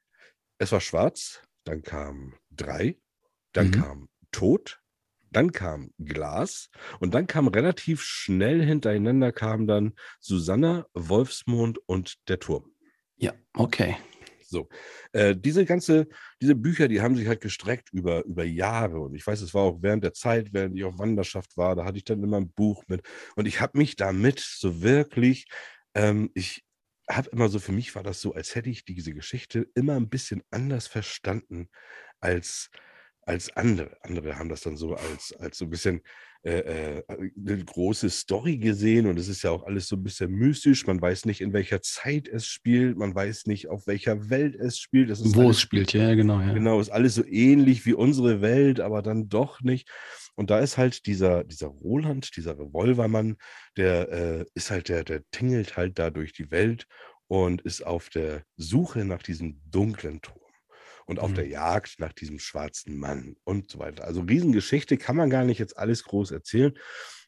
Es war schwarz, dann kam drei, dann Mhm. kam Tod, dann kam Glas und dann kam relativ schnell hintereinander kam dann Susanna, Wolfsmond und der Turm. Ja, okay. So, äh, diese ganze, diese Bücher, die haben sich halt gestreckt über, über Jahre. Und ich weiß, es war auch während der Zeit, während ich auf Wanderschaft war, da hatte ich dann immer ein Buch mit. Und ich habe mich damit so wirklich, ähm, ich habe immer so, für mich war das so, als hätte ich diese Geschichte immer ein bisschen anders verstanden als, als andere. Andere haben das dann so als, als so ein bisschen äh, äh, eine große Story gesehen und es ist ja auch alles so ein bisschen mystisch. Man weiß nicht, in welcher Zeit es spielt, man weiß nicht, auf welcher Welt es spielt. Es ist Wo alles es spielt, ja, genau. Ja. Genau, ist alles so ähnlich wie unsere Welt, aber dann doch nicht. Und da ist halt dieser, dieser Roland, dieser Revolvermann, der äh, ist halt, der, der tingelt halt da durch die Welt und ist auf der Suche nach diesem dunklen Turm und auf Mhm. der Jagd nach diesem schwarzen Mann und so weiter. Also Riesengeschichte kann man gar nicht jetzt alles groß erzählen.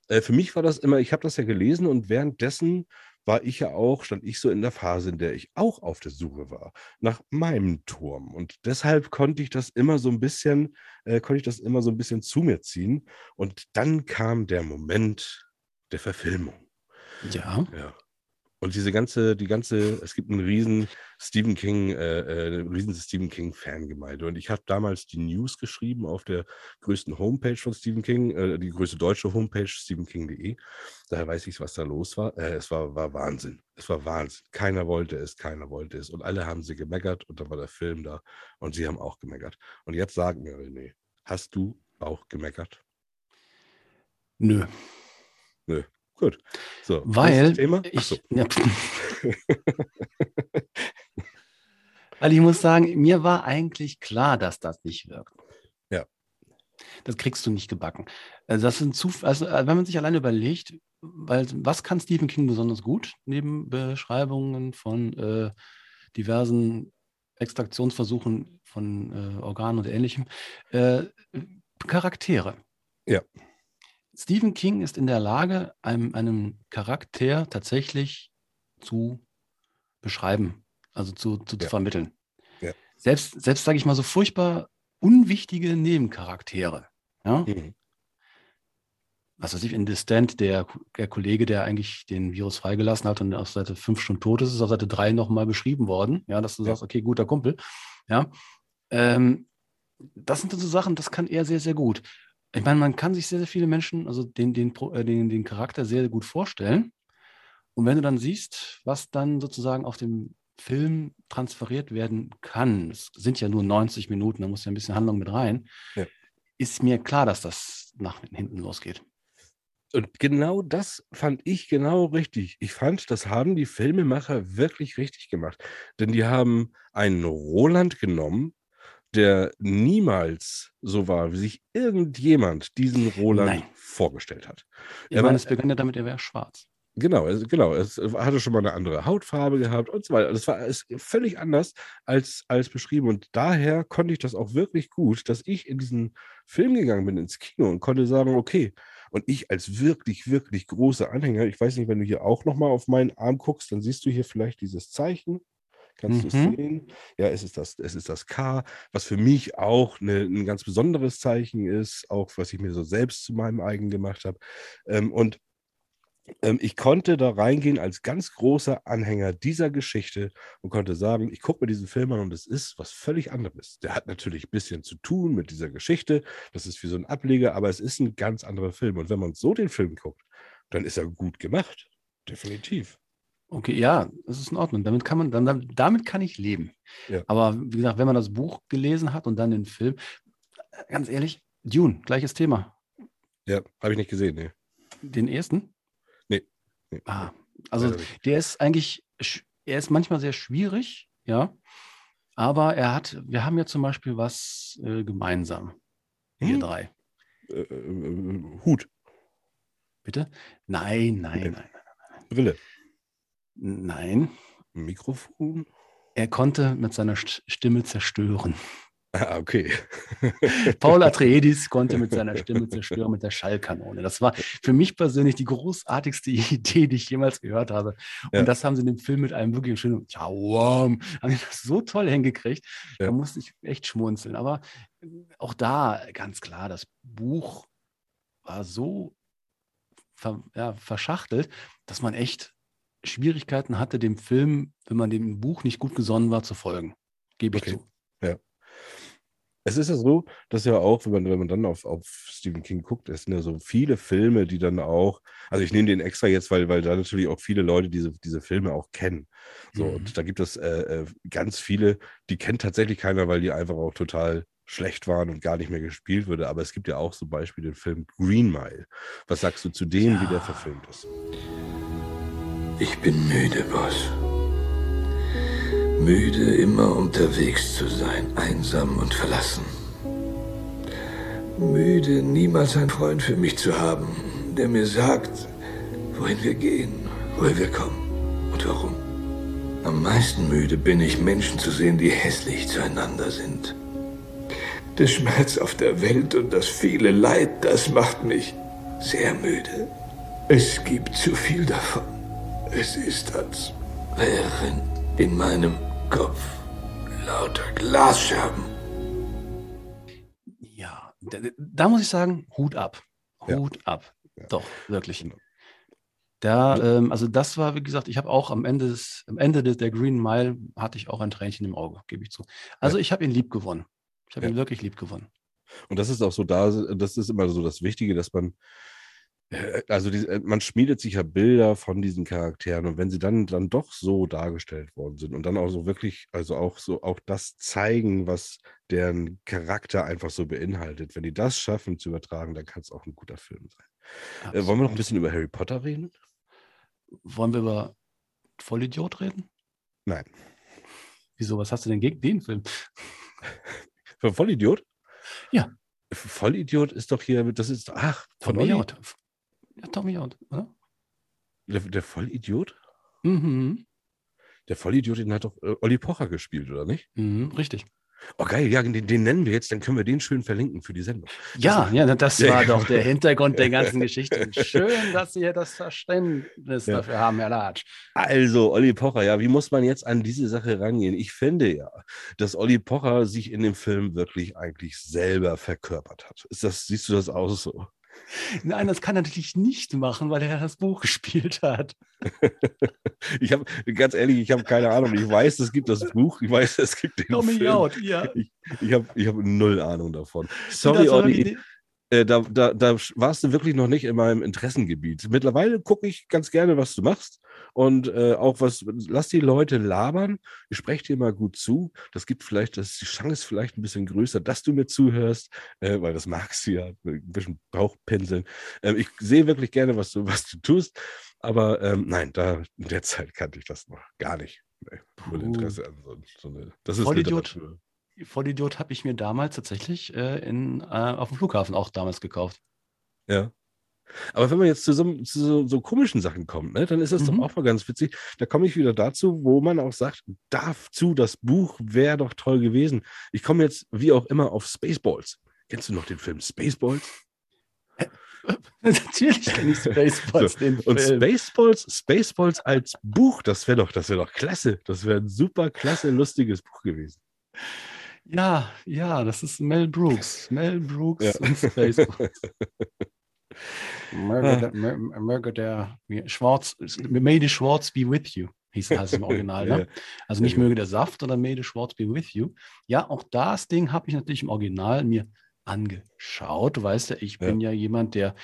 Äh, für mich war das immer, ich habe das ja gelesen und währenddessen war ich ja auch, stand ich so in der Phase, in der ich auch auf der Suche war nach meinem Turm. Und deshalb konnte ich das immer so ein bisschen, äh, konnte ich das immer so ein bisschen zu mir ziehen. Und dann kam der Moment der Verfilmung. ja. Ja. Und diese ganze, die ganze, es gibt einen riesen Stephen King, äh, äh, eine riesen Stephen King Fangemeinde. Und ich habe damals die News geschrieben auf der größten Homepage von Stephen King, äh, die größte deutsche Homepage, stephenking.de. Daher weiß ich, was da los war. Äh, es war, war Wahnsinn. Es war Wahnsinn. Keiner wollte es, keiner wollte es. Und alle haben sie gemeckert und dann war der Film da und sie haben auch gemeckert. Und jetzt sag mir, René, hast du auch gemeckert? Nö. Gut. So, Weil Thema? Ich, ja, weil ich muss sagen, mir war eigentlich klar, dass das nicht wirkt. Ja. Das kriegst du nicht gebacken. Also das sind zu, also wenn man sich alleine überlegt, weil was kann Stephen King besonders gut neben Beschreibungen von äh, diversen Extraktionsversuchen von äh, Organen und ähnlichem, äh, Charaktere. Ja. Stephen King ist in der Lage, einem, einem Charakter tatsächlich zu beschreiben, also zu, zu, zu Ja. vermitteln. Ja. Selbst, selbst sage ich mal, so furchtbar unwichtige Nebencharaktere. Ja? Mhm. Was weiß ich, in The Stand, der, der Kollege, der eigentlich den Virus freigelassen hat und auf Seite 5 schon tot ist, ist auf Seite 3 nochmal beschrieben worden. Ja, dass du Ja. sagst, okay, guter Kumpel. Ja. Ähm, das sind so Sachen, das kann er sehr, sehr gut. Ich meine, man kann sich sehr, sehr viele Menschen, also den, den, äh, den, den Charakter sehr, sehr gut vorstellen. Und wenn du dann siehst, was dann sozusagen auf dem Film transferiert werden kann, es sind ja nur 90 Minuten, da muss ja ein bisschen Handlung mit rein, Ja. ist mir klar, dass das nach hinten losgeht. Und genau das fand ich genau richtig. Ich fand, das haben die Filmemacher wirklich richtig gemacht. Denn die haben einen Roland genommen, der niemals so war, wie sich irgendjemand diesen Roland Nein. vorgestellt hat. Ich Er meine, war- es begann ja damit, er wäre schwarz. Genau, es, genau. Es hatte schon mal eine andere Hautfarbe gehabt und so weiter. Das war es völlig anders als, als beschrieben. Und daher konnte ich das auch wirklich gut, dass ich in diesen Film gegangen bin, ins Kino und konnte sagen, okay, und ich als wirklich, wirklich großer Anhänger, ich weiß nicht, wenn du hier auch nochmal auf meinen Arm guckst, dann siehst du hier vielleicht dieses Zeichen. Kannst du es Mhm. sehen? Ja, es ist, das, es ist das K, was für mich auch eine, ein ganz besonderes Zeichen ist, auch was ich mir so selbst zu meinem eigen gemacht habe. Ähm, und Ähm, ich konnte da reingehen als ganz großer Anhänger dieser Geschichte und konnte sagen, ich gucke mir diesen Film an und es ist was völlig anderes. Der hat natürlich ein bisschen zu tun mit dieser Geschichte. Das ist wie so ein Ableger, aber es ist ein ganz anderer Film. Und wenn man so den Film guckt, dann ist er gut gemacht. Definitiv. Okay, ja, das ist in Ordnung. Damit kann man, dann, damit kann ich leben. Ja. Aber wie gesagt, wenn man das Buch gelesen hat und dann den Film, ganz ehrlich, Dune, gleiches Thema. Ja, habe ich nicht gesehen. Nee. Den ersten? Nee. Nee. Ah, also Leider der ist eigentlich, er ist manchmal sehr schwierig, ja. Aber er hat, wir haben ja zum Beispiel was äh, gemeinsam. Wir Hm? drei. Äh, äh, Hut, Bitte? Nein, nein, Nee. nein, Brille, nein. Mikrofon. Er konnte mit seiner St- Stimme zerstören. Ah, okay. Paul Atreides konnte mit seiner Stimme zerstören mit der Schallkanone. Das war für mich persönlich die großartigste Idee, die ich jemals gehört habe. Und Ja. das haben sie in dem Film mit einem wirklich schönen Tschauam, haben sie das so toll hingekriegt. Ja. Da musste ich echt schmunzeln. Aber auch da ganz klar, das Buch war so ver, ja, verschachtelt, dass man echt Schwierigkeiten hatte, dem Film, wenn man dem Buch nicht gut gesonnen war, zu folgen. Gebe ich Okay. zu. Es ist ja so, dass ja auch, wenn man, wenn man dann auf, auf Stephen King guckt, es sind ja so viele Filme, die dann auch, also ich nehme den extra jetzt, weil, weil da natürlich auch viele Leute diese, diese Filme auch kennen. So, Mhm. und da gibt es äh, äh, ganz viele, die kennt tatsächlich keiner, weil die einfach auch total schlecht waren und gar nicht mehr gespielt wurde. Aber es gibt ja auch zum Beispiel den Film Green Mile. Was sagst du zu dem, wie der Ja. verfilmt ist? Ich bin müde, Boss. Müde, immer unterwegs zu sein, einsam und verlassen. Müde, niemals einen Freund für mich zu haben, der mir sagt, wohin wir gehen, woher wir kommen und warum. Am meisten müde bin ich, Menschen zu sehen, die hässlich zueinander sind. Der Schmerz auf der Welt und das viele Leid, das macht mich sehr müde. Es gibt zu viel davon. Es ist, als wären in meinem Kopf lauter Glasscherben. Ja, da, da muss ich sagen, Hut ab. Ja. Hut ab. Ja. Doch, wirklich. Genau. Da, ähm, also das war, wie gesagt, ich habe auch am Ende des, am Ende des, der Green Mile hatte ich auch ein Tränchen im Auge, gebe ich zu. Also ich habe ihn lieb gewonnen. Ich habe Ja. ihn wirklich lieb gewonnen. Und das ist auch so da, das ist immer so das Wichtige, dass man, äh, also die, äh, man schmiedet sich ja Bilder von diesen Charakteren und wenn sie dann, dann doch so dargestellt worden sind und dann auch so wirklich, also auch so auch das zeigen, was deren Charakter einfach so beinhaltet, wenn die das schaffen zu übertragen, dann kann es auch ein guter Film sein. Äh, wollen wir noch ein bisschen über Harry Potter reden? Wollen wir über Vollidiot reden? Nein. Wieso, was hast du denn gegen den Film? Für Vollidiot? Ja. Vollidiot ist doch hier, das ist, ach, von Olli. Ja, Tommy Out, oder? der, der Vollidiot? Mhm. Der Vollidiot, den hat doch äh, Olli Pocher gespielt, oder nicht? Mhm, richtig. Oh geil, ja, den, den nennen wir jetzt, dann können wir den schön verlinken für die Sendung. Ja, ja, das Ja, war ja. doch der Hintergrund der ganzen Geschichte. Schön, dass Sie das Verständnis Ja. dafür haben, Herr Latsch. Also, Olli Pocher, ja, wie muss man jetzt an diese Sache rangehen? Ich finde ja, dass Olli Pocher sich in dem Film wirklich eigentlich selber verkörpert hat. Ist das, siehst du das auch so? Nein, das kann er natürlich nicht machen, weil er das Buch gespielt hat. Ich habe, ganz ehrlich, ich habe keine Ahnung. Ich weiß, es gibt das Buch, ich weiß, es gibt den Tommy Film. Out, ja. Ich habe ich hab null Ahnung davon. Sorry, Olli. äh, da, da, da warst du wirklich noch nicht in meinem Interessengebiet. Mittlerweile gucke ich ganz gerne, was du machst. Und äh, auch was, lass die Leute labern. Ich spreche dir mal gut zu. Das gibt vielleicht, das die Chance vielleicht ein bisschen größer, dass du mir zuhörst, äh, weil das magst du ja, ein bisschen Bauchpinseln. Ähm, ich sehe wirklich gerne, was du, was du tust. Aber ähm, nein, da in der Zeit kannte ich das noch gar nicht. Nee, null. Interesse an so, so eine. Das ist Vollidiot. Vollidiot habe ich mir damals tatsächlich äh, in, äh, auf dem Flughafen auch damals gekauft. Ja. Aber wenn man jetzt zu so, zu so, so komischen Sachen kommt, ne, dann ist das Mhm. doch auch mal ganz witzig. Da komme ich wieder dazu, wo man auch sagt, dazu, das Buch wäre doch toll gewesen. Ich komme jetzt wie auch immer auf Spaceballs. Kennst du noch den Film Spaceballs? Natürlich kenne ich Spaceballs, So, den Und Film. Spaceballs, Spaceballs als Buch, das wäre doch, das wäre doch klasse. Das wäre ein super klasse, lustiges Buch gewesen. Ja, ja, das ist Mel Brooks. Mel Brooks Ja. und Spaceballs. Möge, der, mö- möge der Schwarz, may the Schwarz be with you, hieß es im Original. Ja, Ne? Also nicht ja. möge der Saft, sondern may the Schwarz be with you. Ja, auch das Ding habe ich natürlich im Original mir angeschaut. Du weißt ja, ich Ja. bin ja jemand, der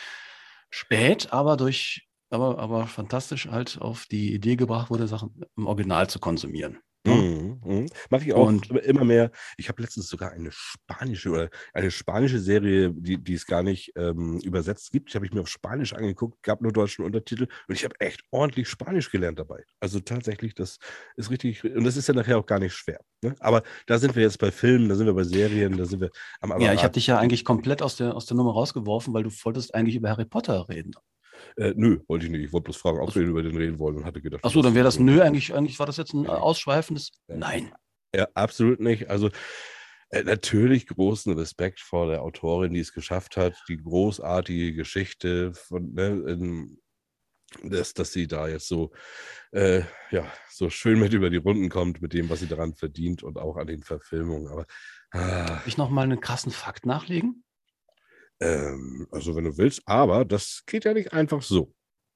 spät, aber durch, aber, aber fantastisch halt auf die Idee gebracht wurde, Sachen im Original zu konsumieren. Ne? Mhm, mhm. Mache ich auch Und- immer mehr. Ich habe letztens sogar eine spanische oder eine spanische Serie, die, die es gar nicht ähm, übersetzt gibt. Die habe ich mir auf Spanisch angeguckt, gab nur deutschen Untertitel und ich habe echt ordentlich Spanisch gelernt dabei. Also tatsächlich, das ist richtig, und das ist ja nachher auch gar nicht schwer. Ne? Aber da sind wir jetzt bei Filmen, da sind wir bei Serien, da sind wir am Ja, ich habe Apparat. dich ja eigentlich komplett aus der, aus der Nummer rausgeworfen, weil du wolltest eigentlich über Harry Potter reden. Äh, nö, wollte ich nicht. Ich wollte bloß fragen, ob wir über den reden wollen und hatte gedacht. Achso, dann wäre das nö, eigentlich, eigentlich war das jetzt ein ausschweifendes Ja. Nein. Ja, absolut nicht. Also äh, natürlich großen Respekt vor der Autorin, die es geschafft hat, die großartige Geschichte von, ne, in, dass, dass sie da jetzt so, äh, ja, so schön mit über die Runden kommt, mit dem, was sie daran verdient und auch an den Verfilmungen. Aber ah, Darf ich noch mal einen krassen Fakt nachlegen? Ähm, also wenn du willst, aber das geht ja nicht einfach so.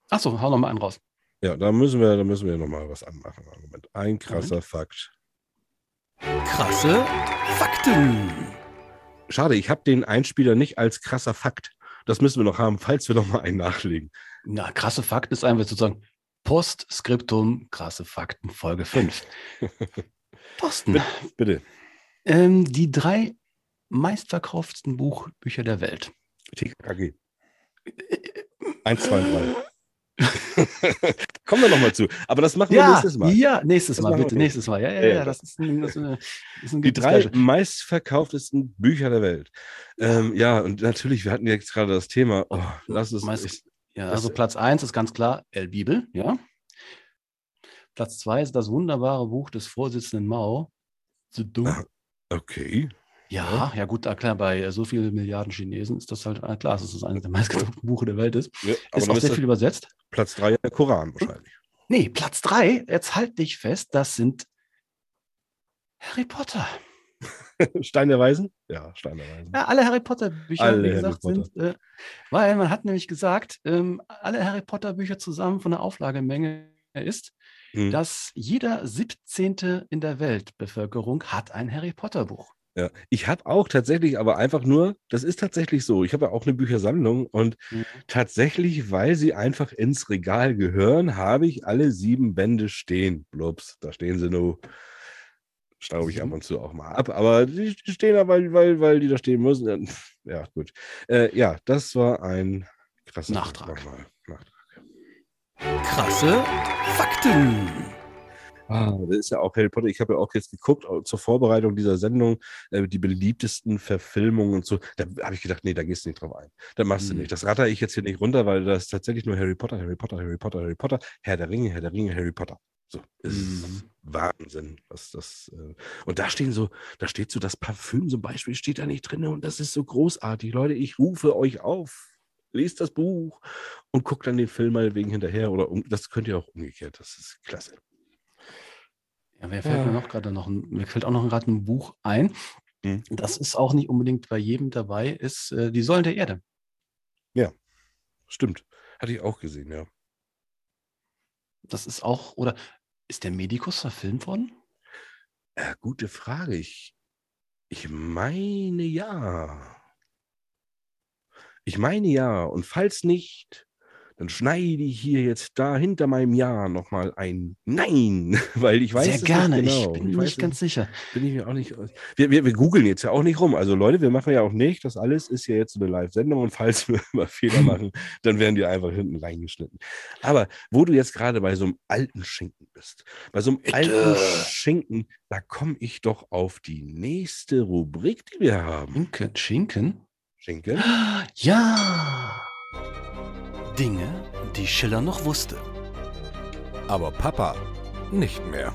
Achso, hau noch mal einen raus. Ja, da müssen wir, da müssen wir nochmal was anmachen. Moment. Ein krasser Fakt. Krasse Fakten. Schade, ich habe den Einspieler nicht als krasser Fakt. Das müssen wir noch haben, falls wir noch mal einen nachlegen. Na, krasse Fakten ist einfach sozusagen Postskriptum, krasse Fakten, Folge 5. Thorsten, Bitte. Bitte. ähm, die drei meistverkauftesten Buchbücher der Welt. TKG. Eins, zwei, drei. Kommen wir noch mal zu. Aber das machen wir Ja, nächstes Mal. ja, nächtes Das Mal, bitte, nächstes nächstes Mal. Ja, ja, Ja, ja, das ist ein, das ist ein, Die drei Special. meistverkauftesten Bücher der Welt. Ähm, ja, und natürlich, wir hatten jetzt gerade das Thema. Oh, lass es. Meist- ich- Ja, also Platz 1 ist ganz klar El Bibel, ja. Platz 2 ist das wunderbare Buch des Vorsitzenden Mao. Zedong. Ah, okay. Ja, ja gut, klar, bei äh, so vielen Milliarden Chinesen ist das halt klar, dass es eines der meistgekauften Buche der Welt ist. Ja, Ist auch sehr viel übersetzt. Platz drei der Koran wahrscheinlich. Nee, Platz 3, jetzt halt dich fest, das sind Harry Potter. Stein der Weisen? Ja, Stein der Weisen. Ja, alle Harry Potter Bücher, Alle wie Harry gesagt, Potter. sind, äh, weil man hat nämlich gesagt, ähm, alle Harry Potter Bücher zusammen von der Auflagemenge ist, Hm. dass jeder 17. in der Weltbevölkerung hat ein Harry Potter Buch. Ja, ich habe auch tatsächlich, aber einfach nur, das ist tatsächlich so. Ich habe ja auch eine Büchersammlung und Mhm. tatsächlich, weil sie einfach ins Regal gehören, habe ich alle sieben Bände stehen. Blups, da stehen sie nur. Staube ich ab und zu auch mal ab, aber die stehen da, weil, weil, weil die da stehen müssen. Ja, gut. Äh, ja, das war ein krasser Nachtrag. Nachtrag. Krasse Fakten. Ah, das ist ja auch Harry Potter. Ich habe ja auch jetzt geguckt zur Vorbereitung dieser Sendung, äh, die beliebtesten Verfilmungen und so. Da habe ich gedacht, nee, da gehst du nicht drauf ein. Da machst du Mhm. nicht. Das ratter ich jetzt hier nicht runter, weil das ist tatsächlich nur Harry Potter, Harry Potter, Harry Potter, Harry Potter, Herr der Ringe, Herr der Ringe, Harry Potter. So, es ist Mhm. Wahnsinn, was das. Äh, und da stehen so, da steht so das Parfüm zum Beispiel, steht da nicht drin und das ist so großartig. Leute, ich rufe euch auf. Lest das Buch und guckt dann den Film mal wegen hinterher oder um, das könnt ihr auch umgekehrt. Das ist klasse. Ja, wer fällt Ja. mir noch gerade noch ein, mir fällt auch noch gerade ein Buch ein. Mhm. Das ist auch nicht unbedingt bei jedem dabei, ist äh, Die Säulen der Erde. Stimmt. Hatte ich auch gesehen, ja. Das ist auch, oder ist der Medikus verfilmt worden? Äh, gute Frage. Ich, ich meine ja. Ich meine ja. Und falls nicht, dann schneide ich hier jetzt da hinter meinem Ja nochmal ein Nein, weil ich weiß Sehr es gerne, nicht genau. ich bin weiß nicht ganz sicher. Bin ich mir auch nicht. Wir, wir, wir googeln jetzt ja auch nicht rum. Also Leute, wir machen ja auch nicht. Das alles ist ja jetzt so eine Live-Sendung und falls wir mal Fehler machen, dann werden die einfach hinten reingeschnitten. Aber wo du jetzt gerade bei so einem alten Schinken bist, bei so einem Bitte. alten Schinken, da komme ich doch auf die nächste Rubrik, die wir haben. Schinken? Schinken? Schinken? Ja! Dinge, die Schiller noch wusste. Aber Papa nicht mehr.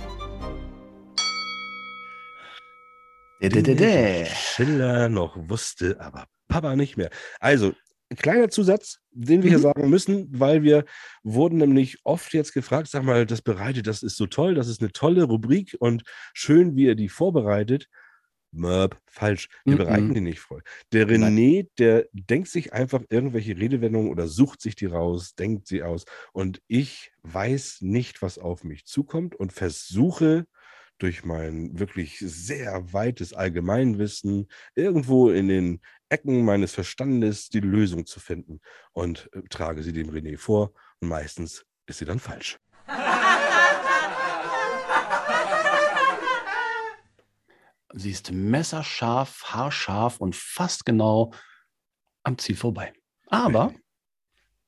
Schiller noch wusste, aber Papa nicht mehr. Also, ein kleiner Zusatz, den wir hier Mhm. sagen müssen, weil wir wurden nämlich oft jetzt gefragt, sag mal, das bereitet, das ist so toll, das ist eine tolle Rubrik und schön, wie ihr die vorbereitet. Möb, falsch. Wir Mhm. bereiten die nicht vor. Der Nein. René, der denkt sich einfach irgendwelche Redewendungen oder sucht sich die raus, denkt sie aus. Und ich weiß nicht, was auf mich zukommt und versuche durch mein wirklich sehr weites Allgemeinwissen irgendwo in den Ecken meines Verstandes die Lösung zu finden und äh, trage sie dem René vor und meistens ist sie dann falsch. Sie ist messerscharf, haarscharf und fast genau am Ziel vorbei. Aber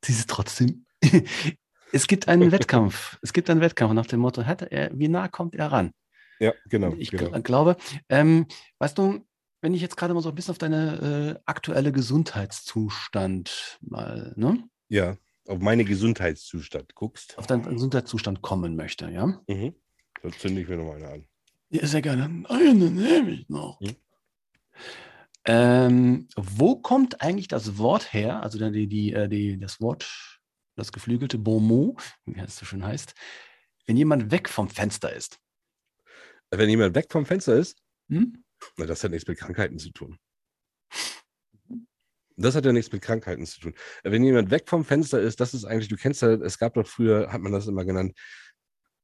sie ist trotzdem. es gibt einen Wettkampf. Es gibt einen Wettkampf nach dem Motto, er, wie nah kommt er ran? Ja, genau. Ich genau. gl- glaube, ähm, weißt du, wenn ich jetzt gerade mal so ein bisschen auf deine äh, aktuelle Gesundheitszustand mal, ne? Ja, auf meine Gesundheitszustand guckst. Auf deinen Gesundheitszustand kommen möchte, ja? Mhm. Dann zünde ich mir noch eine an. Ja, sehr gerne. Eine nehme ich noch. Hm. Ähm, wo kommt eigentlich das Wort her, also die, die, äh, die, das Wort, das geflügelte Bon mot, wie es so schön heißt, wenn jemand weg vom Fenster ist? Wenn jemand weg vom Fenster ist, Hm? na, das hat nichts mit Krankheiten zu tun. Das hat ja nichts mit Krankheiten zu tun. Wenn jemand weg vom Fenster ist, das ist eigentlich, du kennst ja, es gab doch früher, hat man das immer genannt,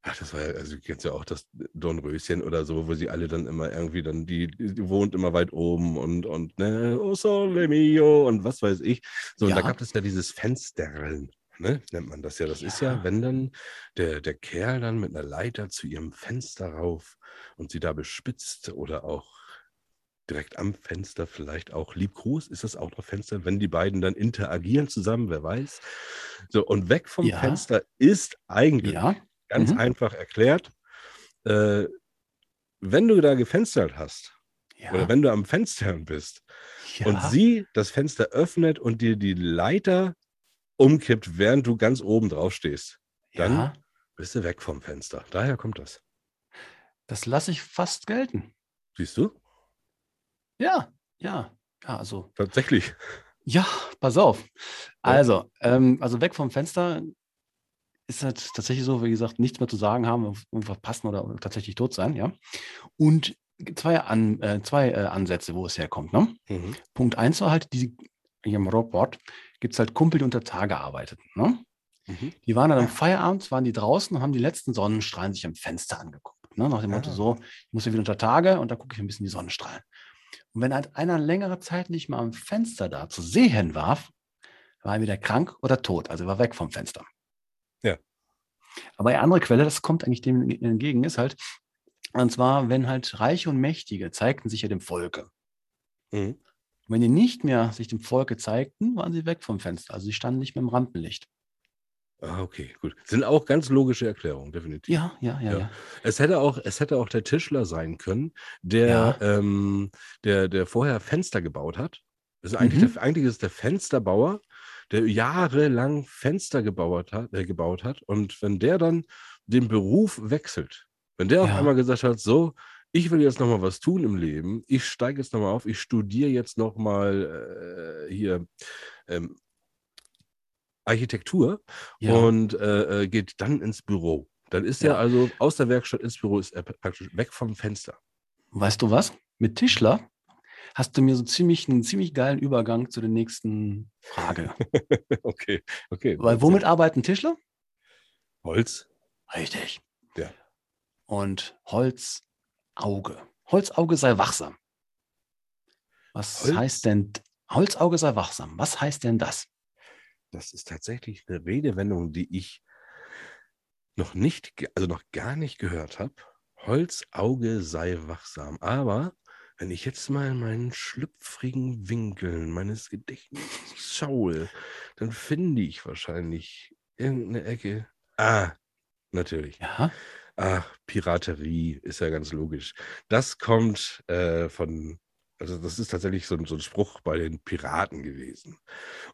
ach, das war ja, also kennst ja auch das Dornröschen oder so, wo sie alle dann immer irgendwie dann, die, die wohnt immer weit oben und, und, ne, oh sole mio und was weiß ich. So, und da Ja. gab es ja dieses Fensterlen, ne, nennt man das ja. Das ist ja, Ja. wenn dann der, der Kerl dann mit einer Leiter zu ihrem Fenster rauf und sie da bespitzt oder auch direkt am Fenster vielleicht auch liebgroß, ist das auch noch Fenster, wenn die beiden dann interagieren zusammen, wer weiß. So, und weg vom Ja. Fenster ist eigentlich Ja, ganz Mhm. einfach erklärt, äh, wenn du da gefenstert hast ja, oder wenn du am Fenstern bist ja. und sie das Fenster öffnet und dir die Leiter umkippt, während du ganz oben drauf stehst, dann ja, bist du weg vom Fenster. Daher kommt das. das lasse ich fast gelten. Siehst du? Ja, ja, ja, also Tatsächlich. Ja, pass auf. Also, ähm, also weg vom Fenster ist halt tatsächlich so, wie gesagt, nichts mehr zu sagen haben, und verpassen oder tatsächlich tot sein, ja. Und zwei, An, äh, zwei äh, Ansätze, wo es herkommt. Ne? Mhm. Punkt eins war halt, die, hier im Robot gibt es halt Kumpel, die unter Tage arbeiteten. Ne? Mhm. Die waren dann am Feierabend, waren die draußen und haben die letzten Sonnenstrahlen sich am Fenster angeguckt. Ne? Nach dem Motto Ah. so, ich muss ja wieder unter Tage und da gucke ich ein bisschen die Sonnenstrahlen. Und wenn halt einer längere Zeit nicht mal am Fenster da zu sehen war, war er wieder krank oder tot, also war weg vom Fenster. Aber eine andere Quelle, das kommt eigentlich dem entgegen, ist halt, und zwar, wenn halt Reiche und Mächtige zeigten sich ja dem Volke. Mhm. Wenn die nicht mehr sich dem Volke zeigten, waren sie weg vom Fenster. Also sie standen nicht mehr im Rampenlicht. Ah, okay, gut. Sind auch ganz logische Erklärungen, definitiv. Ja, ja, ja, Ja. ja. Es hätte auch, es hätte auch der Tischler sein können, der, Ja. ähm, der, der vorher Fenster gebaut hat. Das ist eigentlich, Mhm. der, eigentlich ist der Fensterbauer, der jahrelang Fenster gebaut hat, äh, gebaut hat. Und wenn der dann den Beruf wechselt, wenn der auf Ja. einmal gesagt hat, so, ich will jetzt nochmal was tun im Leben, ich steige jetzt nochmal auf, ich studiere jetzt nochmal äh, hier ähm, Architektur ja. und äh, äh, geht dann ins Büro. Dann ist er Ja. also aus der Werkstatt ins Büro, ist er praktisch weg vom Fenster. Weißt du was? Mit Tischler hast du mir so ziemlich einen ziemlich geilen Übergang zu der nächsten Frage. okay, okay. Weil womit arbeiten Tischler? Holz? Richtig. Ja. Und Holzauge. Holzauge sei wachsam. Was Holz- heißt denn Holzauge sei wachsam? Was heißt denn das? Das ist tatsächlich eine Redewendung, die ich noch nicht, also noch gar nicht gehört habe. Holzauge sei wachsam. Aber wenn ich jetzt mal in meinen schlüpfrigen Winkeln meines Gedächtnisses schaue, dann finde ich wahrscheinlich irgendeine Ecke. Ah, natürlich. Ja. Ach, Piraterie ist ja ganz logisch. Das kommt äh, von, also das ist tatsächlich so, ein- so ein Spruch bei den Piraten gewesen.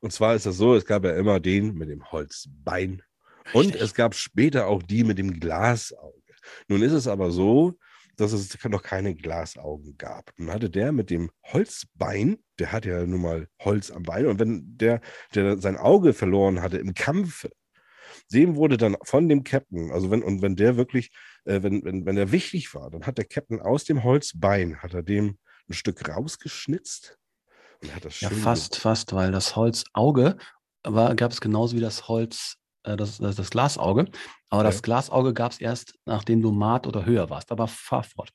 Und zwar ist das so, es gab ja immer den mit dem Holzbein und Richtig. es gab später auch die mit dem Glasauge. Nun ist es aber so, dass es noch keine Glasaugen gab. Nun hatte der mit dem Holzbein, der hat ja nun mal Holz am Bein und wenn der, der sein Auge verloren hatte im Kampf, dem wurde dann von dem Captain, also wenn, und wenn der wirklich, äh, wenn, wenn, wenn er wichtig war, dann hat der Captain aus dem Holzbein, hat er dem ein Stück rausgeschnitzt und hat das Ja, schön fast, fast, weil das Holzauge war, gab es genauso wie das Holz, das, das, das Glasauge. Aber das Ja. Glasauge gab es erst, nachdem du Mat oder höher warst. Aber fahr fort.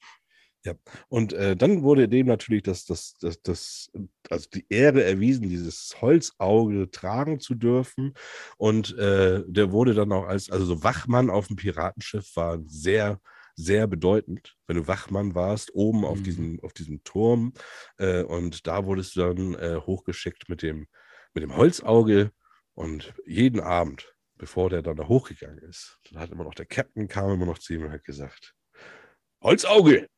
Und äh, dann wurde dem natürlich das, das, das, das, also die Ehre erwiesen, dieses Holzauge tragen zu dürfen. Und äh, der wurde dann auch als, also so Wachmann auf dem Piratenschiff war sehr, sehr bedeutend, wenn du Wachmann warst, oben auf, Mhm. diesem, auf diesem Turm. Äh, und da wurdest du dann äh, hochgeschickt mit dem, mit dem Holzauge. Und jeden Abend, bevor der dann da hochgegangen ist, dann hat immer noch der Captain kam immer noch zu ihm und hat gesagt, Holzauge,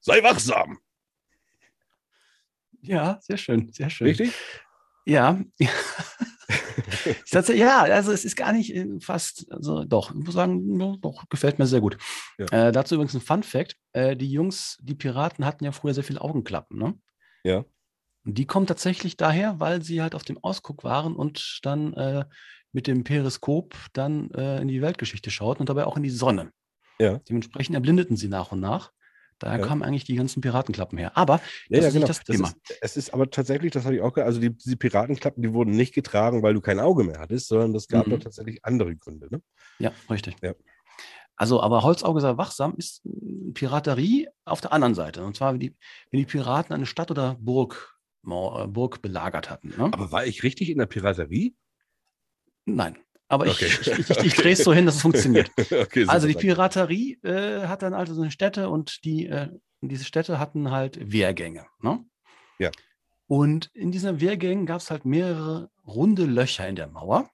sei wachsam. Ja, sehr schön, sehr schön. Richtig? Ja. Ja, also es ist gar nicht äh, fast, also doch, ich muss sagen, doch, gefällt mir sehr gut. Ja. Äh, dazu übrigens ein Fun Fact: äh, Die Jungs, die Piraten hatten ja früher sehr viele Augenklappen, ne? Ja. Und die kommen tatsächlich daher, weil sie halt auf dem Ausguck waren und dann äh, mit dem Periskop dann äh, in die Weltgeschichte schauten und dabei auch in die Sonne. Ja. Dementsprechend erblindeten sie nach und nach. Daher Ja. kamen eigentlich die ganzen Piratenklappen her. Aber Ja, das ja, ist genau. das Das Thema. ist, es ist aber tatsächlich, das habe ich auch gehört, also die, diese Piratenklappen, die wurden nicht getragen, weil du kein Auge mehr hattest, sondern das gab Mhm. tatsächlich andere Gründe. Ne? Ja, richtig. Ja. Also, aber Holzauge sei wachsam ist äh, Piraterie auf der anderen Seite. Und zwar, wenn die, wenn die Piraten eine Stadt oder Burg, äh, Burg belagert hatten. Ne? Aber war ich richtig in der Piraterie? Nein. Aber Okay. ich, ich, ich, ich drehe es so hin, dass es funktioniert. okay, Also die. Piraterie äh, hat dann also so eine Städte und die, äh, diese Städte hatten halt Wehrgänge. Ne? Ja. Und in diesen Wehrgängen gab es halt mehrere runde Löcher in der Mauer.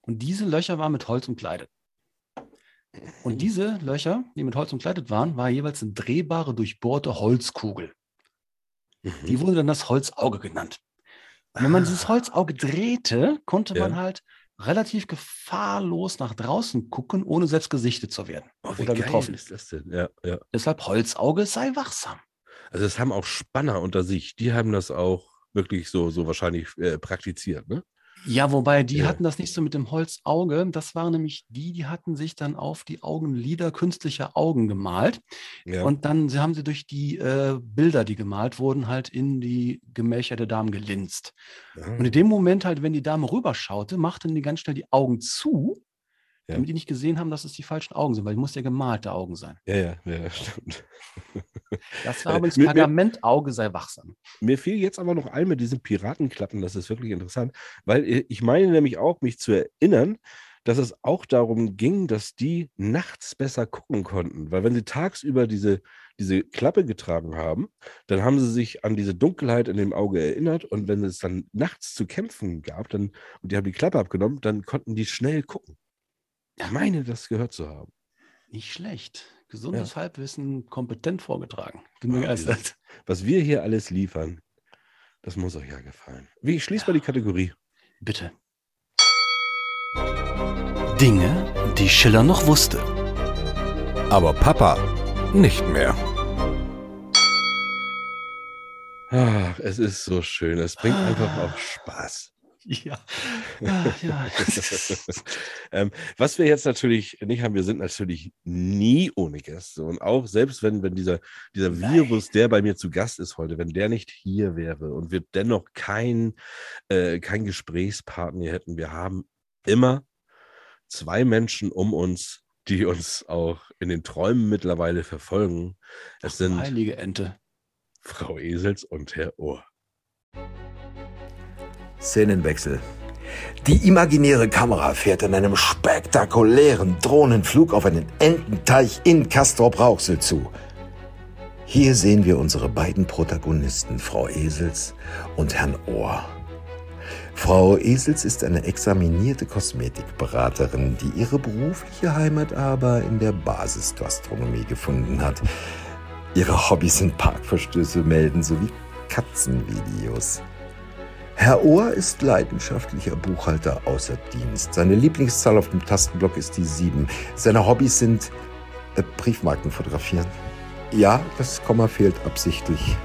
Und diese Löcher waren mit Holz umkleidet. Und diese Löcher, die mit Holz umkleidet waren, war jeweils eine drehbare, durchbohrte Holzkugel. Mhm. Die wurde dann das Holzauge genannt. Wenn man dieses Holzauge drehte, konnte man. Ja. halt relativ gefahrlos nach draußen gucken, ohne selbst gesichtet zu werden Oh, oder getroffen. ist das denn? Ja, ja. Deshalb Holzauge sei wachsam. Also das haben auch Spanner unter sich, die haben das auch wirklich so, so wahrscheinlich äh, praktiziert, ne? Ja, wobei die Ja. hatten das nicht so mit dem Holzauge. Das waren nämlich die, die hatten sich dann auf die Augenlider künstliche Augen gemalt. Ja. Und dann sie- haben sie durch die äh, Bilder, die gemalt wurden, halt in die Gemächer der Damen gelinst. Ah, Und in dem Moment halt, wenn die Dame rüberschaute, machten die ganz schnell die Augen zu, Ja. damit die nicht gesehen haben, dass es die falschen Augen sind, weil die muss ja gemalte Augen sein. ja, ja, ja, stimmt. Das war Äh, übrigens mir- Pergamentauge sei wachsam. Mir fiel jetzt aber noch ein mit diesen Piratenklappen, das ist wirklich interessant, weil ich meine nämlich auch, mich zu erinnern, dass es auch darum ging, dass die nachts besser gucken konnten. Weil wenn sie tagsüber diese, diese Klappe getragen haben, dann haben sie sich an diese Dunkelheit in dem Auge erinnert und wenn es dann nachts zu kämpfen gab, dann, und die haben die Klappe abgenommen, dann konnten die schnell gucken. Ich meine, das gehört zu haben. Nicht schlecht. Gesundes Halbwissen kompetent vorgetragen. Bin begeistert. Was wir hier alles liefern, das muss euch ja gefallen. Wie, ich schließe mal die Kategorie. Bitte. Dinge, die Schiller noch wusste. Aber Papa nicht mehr. Ach, es ist so schön. Es bringt einfach auch Spaß. Ja. Ah, ja. ähm, was wir jetzt natürlich nicht haben, wir sind natürlich nie ohne Gäste. Und auch selbst wenn, wenn dieser, dieser Virus, der bei mir zu Gast ist heute, wenn der nicht hier wäre und wir dennoch kein, äh, kein Gesprächspartner hätten, wir haben immer zwei Menschen um uns, die uns auch in den Träumen mittlerweile verfolgen. Es sind Heilige Ente. Frau Esels und Herr Ohr. Szenenwechsel. Die imaginäre Kamera fährt in einem spektakulären Drohnenflug auf einen Ententeich in Castrop-Rauxel zu. Hier sehen wir unsere beiden Protagonisten, Frau Esels und Herrn Ohr. Frau Esels ist eine examinierte Kosmetikberaterin, die ihre berufliche Heimat aber in der Basisgastronomie gefunden hat. Ihre Hobbys sind Parkverstöße melden sowie Katzenvideos. Herr Ohr ist leidenschaftlicher Buchhalter außer Dienst. Seine Lieblingszahl auf dem Tastenblock ist die 7. Seine Hobbys sind äh, Briefmarken fotografieren. Ja, das Komma fehlt absichtlich.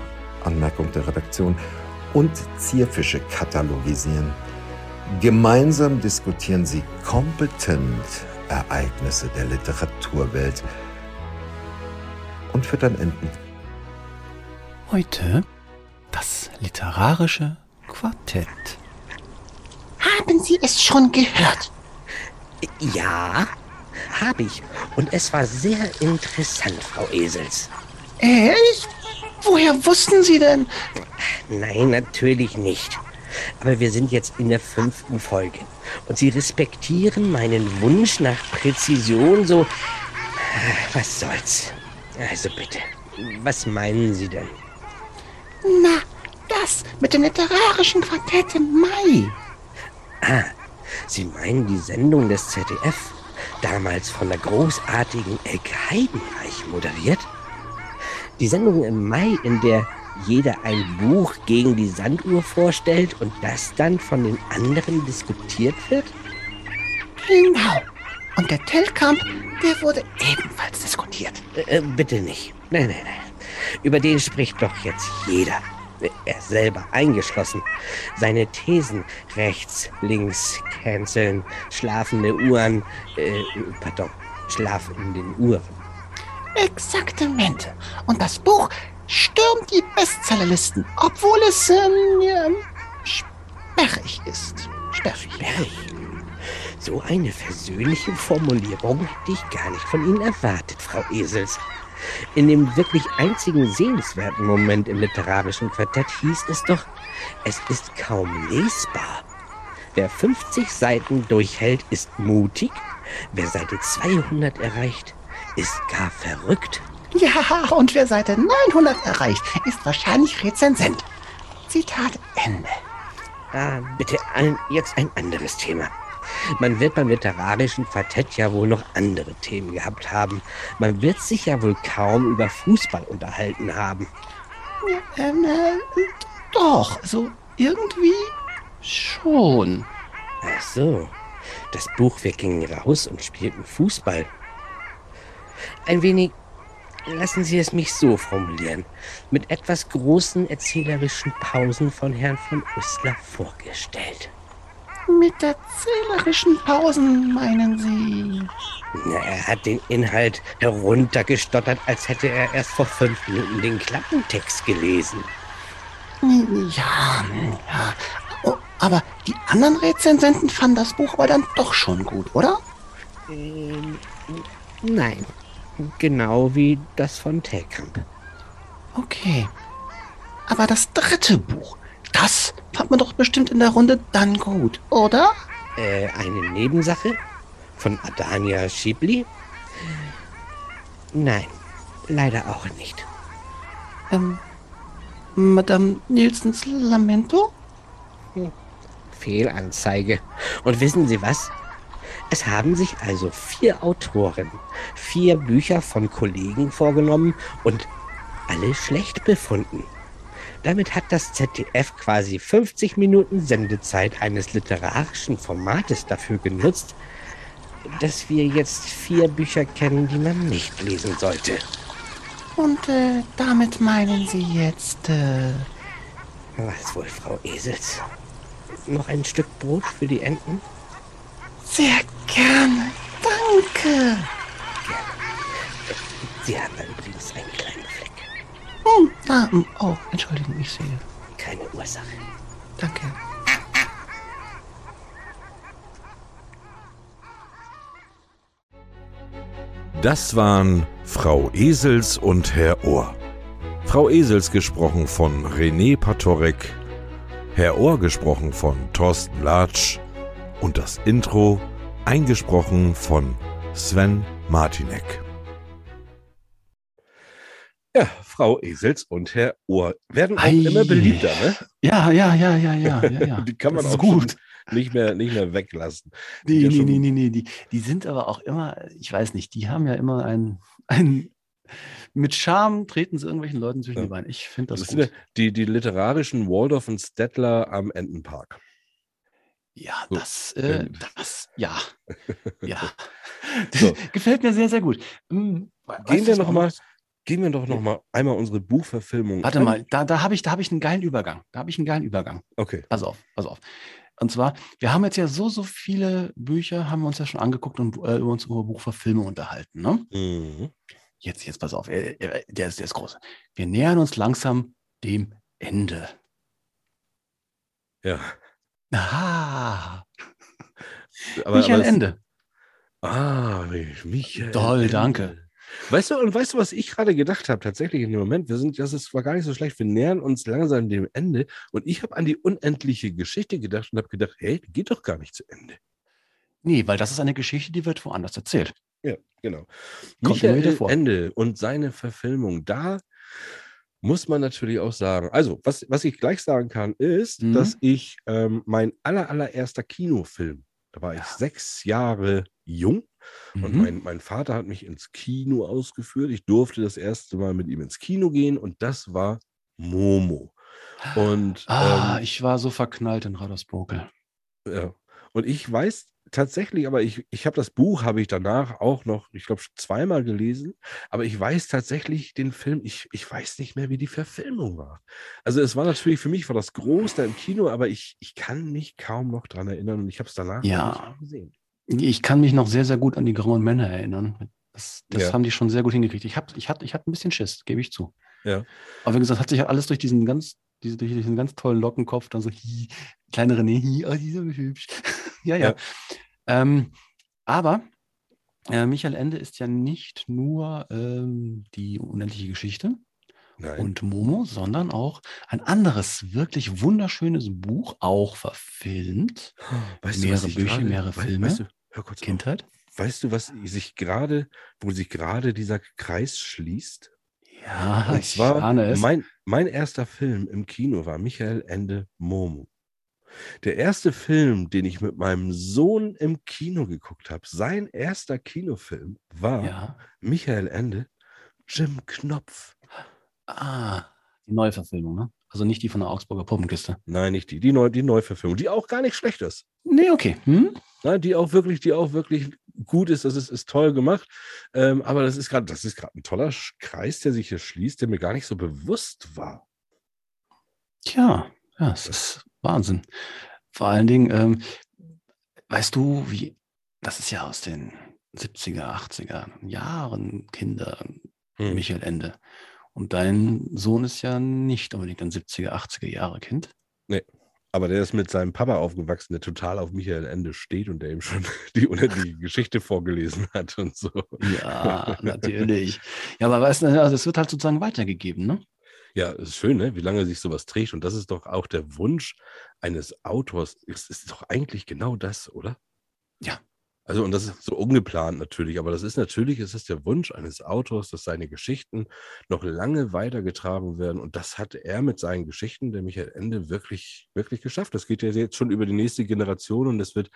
Anmerkung der Redaktion. Und Zierfische katalogisieren. Gemeinsam diskutieren sie kompetent Ereignisse der Literaturwelt und füttern Enten. Heute das literarische Quartett. Haben Sie es schon gehört? Ja, habe ich. Und es war sehr interessant, Frau Esels. Echt? Woher wussten Sie denn? Nein, natürlich nicht. Aber wir sind jetzt in der fünften Folge. Und Sie respektieren meinen Wunsch nach Präzision so. Was soll's? Also bitte, was meinen Sie denn? Na, das mit dem literarischen Quartett im Mai. Ah, Sie meinen die Sendung des ZDF, damals von der großartigen Elke Heidenreich moderiert? Die Sendung im Mai, in der jeder ein Buch gegen die Sanduhr vorstellt und das dann von den anderen diskutiert wird? Genau. Und der Telkamp, der wurde ebenfalls diskutiert. Äh, äh, bitte nicht. Nein, nein, nein. Über den spricht doch jetzt jeder. Er selber eingeschlossen. Seine Thesen rechts, links, canceln, schlafende Uhren, äh, pardon, Schlaf in den Uhren. Exaktamente. Und das Buch stürmt die Bestsellerlisten, obwohl es ähm, ja, sperrig ist. Sperrig. Sperrig? So eine versöhnliche Formulierung hätte ich gar nicht von Ihnen erwartet, Frau Esels. In dem wirklich einzigen sehenswerten Moment im literarischen Quartett hieß es doch, es ist kaum lesbar. Wer 50 Seiten durchhält, ist mutig. Wer Seite 200 erreicht, ist gar verrückt. Ja, und wer Seite 900 erreicht, ist wahrscheinlich Rezensent. Zitat Ende. Ah, bitte jetzt ein anderes Thema. Man wird beim literarischen Quartett ja wohl noch andere Themen gehabt haben. Man wird sich ja wohl kaum über Fußball unterhalten haben. Ähm, äh, doch, also irgendwie schon. Ach so. Das Buch Wir gingen raus und spielten Fußball. Ein wenig, lassen Sie es mich so formulieren, mit etwas großen erzählerischen Pausen von Herrn von Uslar vorgestellt. Mit erzählerischen Pausen, meinen Sie? Er hat den Inhalt heruntergestottert, als hätte er erst vor fünf Minuten den Klappentext gelesen. Ja, ja. Oh, aber die anderen Rezensenten fanden das Buch aber dann doch schon gut, oder? Ähm, nein. Genau wie das von Telkamp. Okay. Aber das dritte Buch, das fand man doch bestimmt in der Runde dann gut, oder? Äh, eine Nebensache? Von Adania Schibli? Nein, leider auch nicht. Ähm, Madame Nielsens Lamento? Hm. Fehlanzeige. Und wissen Sie was? Es haben sich also vier Autoren vier Bücher von Kollegen vorgenommen und alle schlecht befunden. Damit hat das ZDF quasi 50 Minuten Sendezeit eines literarischen Formates dafür genutzt, dass wir jetzt vier Bücher kennen, die man nicht lesen sollte. Und äh, damit meinen Sie jetzt... Äh... Was wohl, Frau Esels? Noch ein Stück Brot für die Enten? Sehr gerne. Danke. Gerne. Sie haben einen Fleck. Hm, ah, oh, Entschuldigung, ich sehe. Keine Ursache. Danke. Das waren Frau Esels und Herr Ohr. Frau Esels gesprochen von René Patorek, Herr Ohr gesprochen von Thorsten Latsch und das Intro eingesprochen von Sven Martinek. Ja, Frau Esels und Herr Ohr werden auch Ei. immer beliebter, ne? Ja, ja, ja, ja, ja, ja. ja. Die kann man auch gut. nicht mehr, nicht mehr weglassen. Nee, nee, nee, nee, nee. Die, die sind aber auch immer, ich weiß nicht, die haben ja immer ein, ein mit Charme treten sie irgendwelchen Leuten zwischen ja. die Beine. Ich finde das, das gut. Sind die, die literarischen Waldorf und Stettler am Entenpark. Ja, so. das, äh, das, ja, ja. So. Gefällt mir sehr, sehr gut. Hm, Gehen wir noch mal, gehen wir doch noch mal einmal unsere Buchverfilmung. Warte an. mal, da, da habe ich, da ich einen geilen Übergang. Da habe ich einen geilen Übergang. Okay. Pass auf, pass auf. Und zwar, wir haben jetzt ja so, so viele Bücher, haben wir uns ja schon angeguckt und äh, uns über Buchverfilmung unterhalten. Ne? Mhm. Jetzt, jetzt pass auf, der ist, der ist groß. Wir nähern uns langsam dem Ende. Ja. Ah, Aber, Michael aber es- Ende. Ah, Michael. Toll, danke. Weißt du, und weißt du, was ich gerade gedacht habe, tatsächlich in dem Moment? Wir sind, das ist, war gar nicht so schlecht, wir nähern uns langsam dem Ende. Und ich habe an die unendliche Geschichte gedacht und habe gedacht, hey, die geht doch gar nicht zu Ende. Nee, weil das ist eine Geschichte, die wird woanders erzählt. Ja, genau. Kommt Michael vor. Ende und seine Verfilmung, da muss man natürlich auch sagen, also was, was ich gleich sagen kann, ist, Mhm. dass ich ähm, mein aller, allererster Kinofilm, da war ich sechs Jahre jung und Mhm. mein, mein Vater hat mich ins Kino ausgeführt. Ich durfte das erste Mal mit ihm ins Kino gehen und das war Momo. Und Ah, ähm, ich war so verknallt in Radersburg. ja. Und ich weiß tatsächlich, aber ich, ich habe das Buch, habe ich danach auch noch, ich glaube, zweimal gelesen, aber ich weiß tatsächlich den Film, ich, ich weiß nicht mehr, wie die Verfilmung war. Also es war natürlich, für mich war das groß da im Kino, aber ich, ich kann mich kaum noch dran erinnern und ich habe es danach Ja. nicht mehr gesehen. Ich kann mich noch sehr, sehr gut an die Grauen Männer erinnern. Das, das Ja. haben die schon sehr gut hingekriegt. Ich, hab, ich, hatte, ich hatte ein bisschen Schiss, gebe ich zu. Ja. Aber wie gesagt, hat sich alles durch diesen ganz, diese, durch diesen ganz tollen Lockenkopf dann so, hi, kleine René, hi, oh, die ist aber hübsch. ja, ja. Ja. Ähm, aber äh, Michael Ende ist ja nicht nur ähm, die unendliche Geschichte Nein. und Momo, sondern auch ein anderes, wirklich wunderschönes Buch, auch verfilmt. Weißt du, mehrere ich Bücher, gerade- mehrere Filme. Weißt du, hör kurz auf. Kindheit. Weißt du, was sich gerade, wo sich gerade dieser Kreis schließt? Ja, Und ich ahne es. mein, mein erster Film im Kino war Michael Ende Momo. Der erste Film, den ich mit meinem Sohn im Kino geguckt habe, sein erster Kinofilm war Ja. Michael Ende, Jim Knopf. Ah, die Neuverfilmung, ne? Also nicht die von der Augsburger Puppenkiste. Nein, nicht die, die, Neu die Neuverfilmung, die auch gar nicht schlecht ist. Nee, okay. Hm? Nein, die auch wirklich, die auch wirklich gut ist, das ist, ist toll gemacht. Ähm, aber das ist gerade, das ist gerade ein toller Kreis, der sich hier schließt, der mir gar nicht so bewusst war. Tja, ja, es ist Wahnsinn. Vor allen Dingen, ähm, weißt du, wie, das ist ja aus den 70er, 80er Jahren Kinder, Hm. Michael Ende. Und dein Sohn ist ja nicht unbedingt ein 70er, 80er Jahre Kind. Nee. Aber der ist mit seinem Papa aufgewachsen, der total auf Michael Ende steht und der ihm schon die unendliche Geschichte vorgelesen hat und so. Ja, natürlich. Ja, aber weißt du, also das wird halt sozusagen weitergegeben, ne? Ja, es ist schön, ne? wie lange sich sowas trägt. Und das ist doch auch der Wunsch eines Autors. Es ist doch eigentlich genau das, oder? Ja. Also, und das ist so ungeplant natürlich, aber das ist natürlich, es ist der Wunsch eines Autors, dass seine Geschichten noch lange weitergetragen werden. Und das hat er mit seinen Geschichten, der Michael Ende, wirklich, wirklich geschafft. Das geht ja jetzt schon über die nächste Generation und es wird,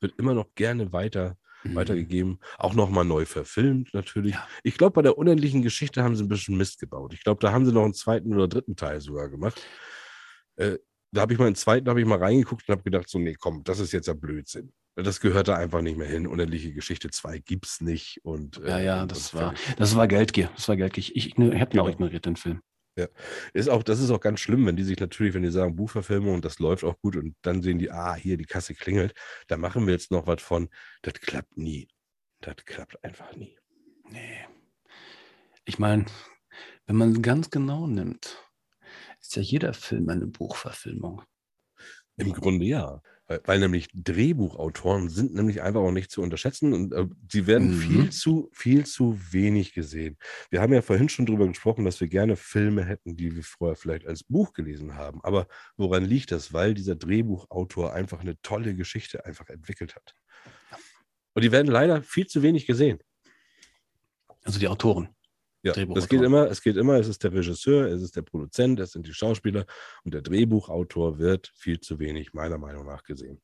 wird immer noch gerne weiter, Mhm. weitergegeben. Auch nochmal neu verfilmt, natürlich. Ich glaube, bei der unendlichen Geschichte haben sie ein bisschen Mist gebaut. Ich glaube, da haben sie noch einen zweiten oder dritten Teil sogar gemacht. Äh, da habe ich mal einen zweiten, habe ich mal reingeguckt und habe gedacht, so, nee, komm, das ist jetzt ja Blödsinn. Das gehört da einfach nicht mehr hin. Unendliche Geschichte 2 gibt es nicht. Und, Ja, äh, ja, und- das und war, fertig. das war Geldgier. Das war Geldgier. Ich, ich, ich habe ihn auch ignoriert, den Film. Ja. Ist auch, das ist auch ganz schlimm, wenn die sich natürlich, wenn die sagen Buchverfilmung und das läuft auch gut und dann sehen die, ah, hier die Kasse klingelt, da machen wir jetzt noch was von. Das klappt nie. Das klappt einfach nie. Nee. Ich meine, wenn man es ganz genau nimmt, ist ja jeder Film eine Buchverfilmung. Im Grunde ja. Weil, weil nämlich Drehbuchautoren sind nämlich einfach auch nicht zu unterschätzen und äh, sie werden Mhm. viel zu, viel zu wenig gesehen. Wir haben ja vorhin schon darüber gesprochen, dass wir gerne Filme hätten, die wir vorher vielleicht als Buch gelesen haben. Aber woran liegt das? Weil dieser Drehbuchautor einfach eine tolle Geschichte einfach entwickelt hat. Und die werden leider viel zu wenig gesehen. Also die Autoren. Ja, es Drehbuchautoren. geht immer, es geht immer, es ist der Regisseur, es ist der Produzent, es sind die Schauspieler und der Drehbuchautor wird viel zu wenig meiner Meinung nach gesehen.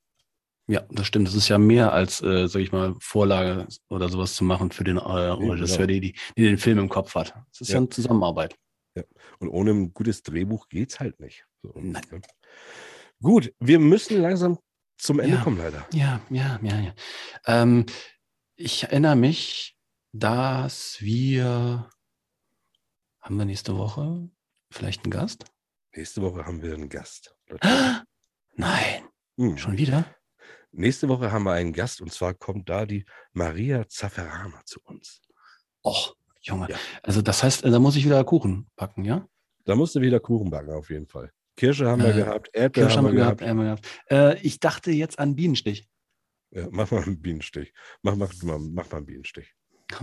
Ja, das stimmt. Das ist ja mehr als, äh, sag ich mal, Vorlage oder sowas zu machen für den äh, Regisseur, genau. die, die, die den Film im Kopf hat. Es ist ja, Ja. eine Zusammenarbeit. Ja. Und ohne ein gutes Drehbuch geht es halt nicht. So, Nein. ne? Gut, wir müssen langsam zum Ende Ja. kommen, leider. Ja, ja, ja, ja. Ähm, ich erinnere mich, dass wir haben wir nächste Woche vielleicht einen Gast? Nächste Woche haben wir einen Gast. Leute. Nein, Hm. schon wieder? Nächste Woche haben wir einen Gast und zwar kommt da die Maria Zafferana zu uns. Och, Junge. Ja. Also das heißt, äh, da muss ich wieder Kuchen backen, ja? Da musst du wieder Kuchen backen, auf jeden Fall. Kirsche haben wir Äh, gehabt, Erdbeeren haben haben wir gehabt. gehabt. Äh, ich dachte jetzt an Bienenstich. Ja, mach mal einen Bienenstich. Mach, mach, mach, mach mal einen Bienenstich.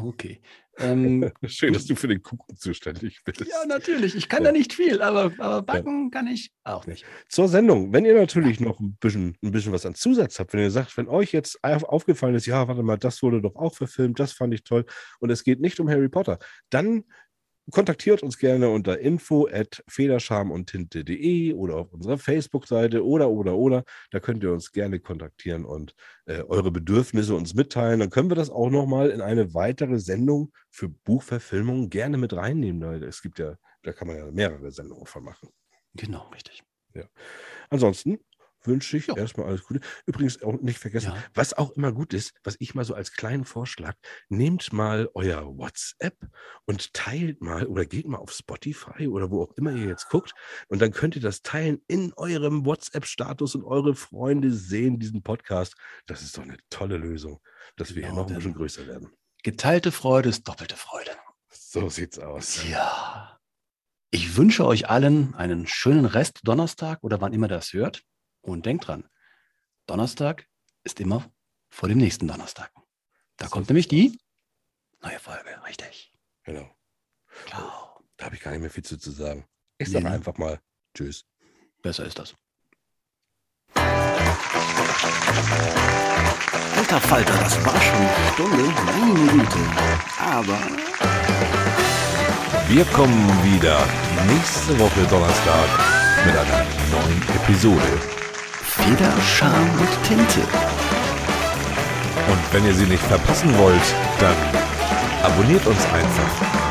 Okay. Ähm, Schön, dass du für den Kuchen zuständig bist. ja, natürlich. Ich kann Ja. da nicht viel, aber, aber backen kann ich auch nicht. Zur Sendung, wenn ihr natürlich noch ein bisschen, ein bisschen was an Zusatz habt, wenn ihr sagt, wenn euch jetzt auf- aufgefallen ist, ja, warte mal, das wurde doch auch verfilmt, das fand ich toll und es geht nicht um Harry Potter, dann kontaktiert uns gerne unter info at federscham-und-tinte.de oder auf unserer Facebook-Seite oder, oder, oder. Da könnt ihr uns gerne kontaktieren und äh, eure Bedürfnisse uns mitteilen. Dann können wir das auch nochmal in eine weitere Sendung für Buchverfilmungen gerne mit reinnehmen. Es gibt ja, da kann man ja mehrere Sendungen von machen. Genau, richtig. Ja. Ansonsten wünsche ich erstmal alles Gute. Übrigens auch nicht vergessen, Ja. was auch immer gut ist, was ich mal so als kleinen Vorschlag, nehmt mal euer WhatsApp und teilt mal oder geht mal auf Spotify oder wo auch immer ihr jetzt guckt und dann könnt ihr das teilen in eurem WhatsApp-Status und eure Freunde sehen diesen Podcast. Das ist doch eine tolle Lösung, dass wir hier Genau, noch ein bisschen größer werden. Geteilte Freude ist doppelte Freude. So sieht's aus. Ja. Ich wünsche euch allen einen schönen Rest Donnerstag oder wann immer das hört. Und denkt dran, Donnerstag ist immer vor dem nächsten Donnerstag. Da kommt nämlich die neue Folge, richtig. Genau. Ciao. Da habe ich gar nicht mehr viel zu, zu sagen. Ich Nee, sage ne? einfach mal Tschüss. Besser ist das. Alter Falter, das war schon eine Stunde. Meine Güte. Aber Wir kommen wieder nächste Woche Donnerstag mit einer neuen Episode. Feder, Charme und Tinte. Und wenn ihr sie nicht verpassen wollt, dann abonniert uns einfach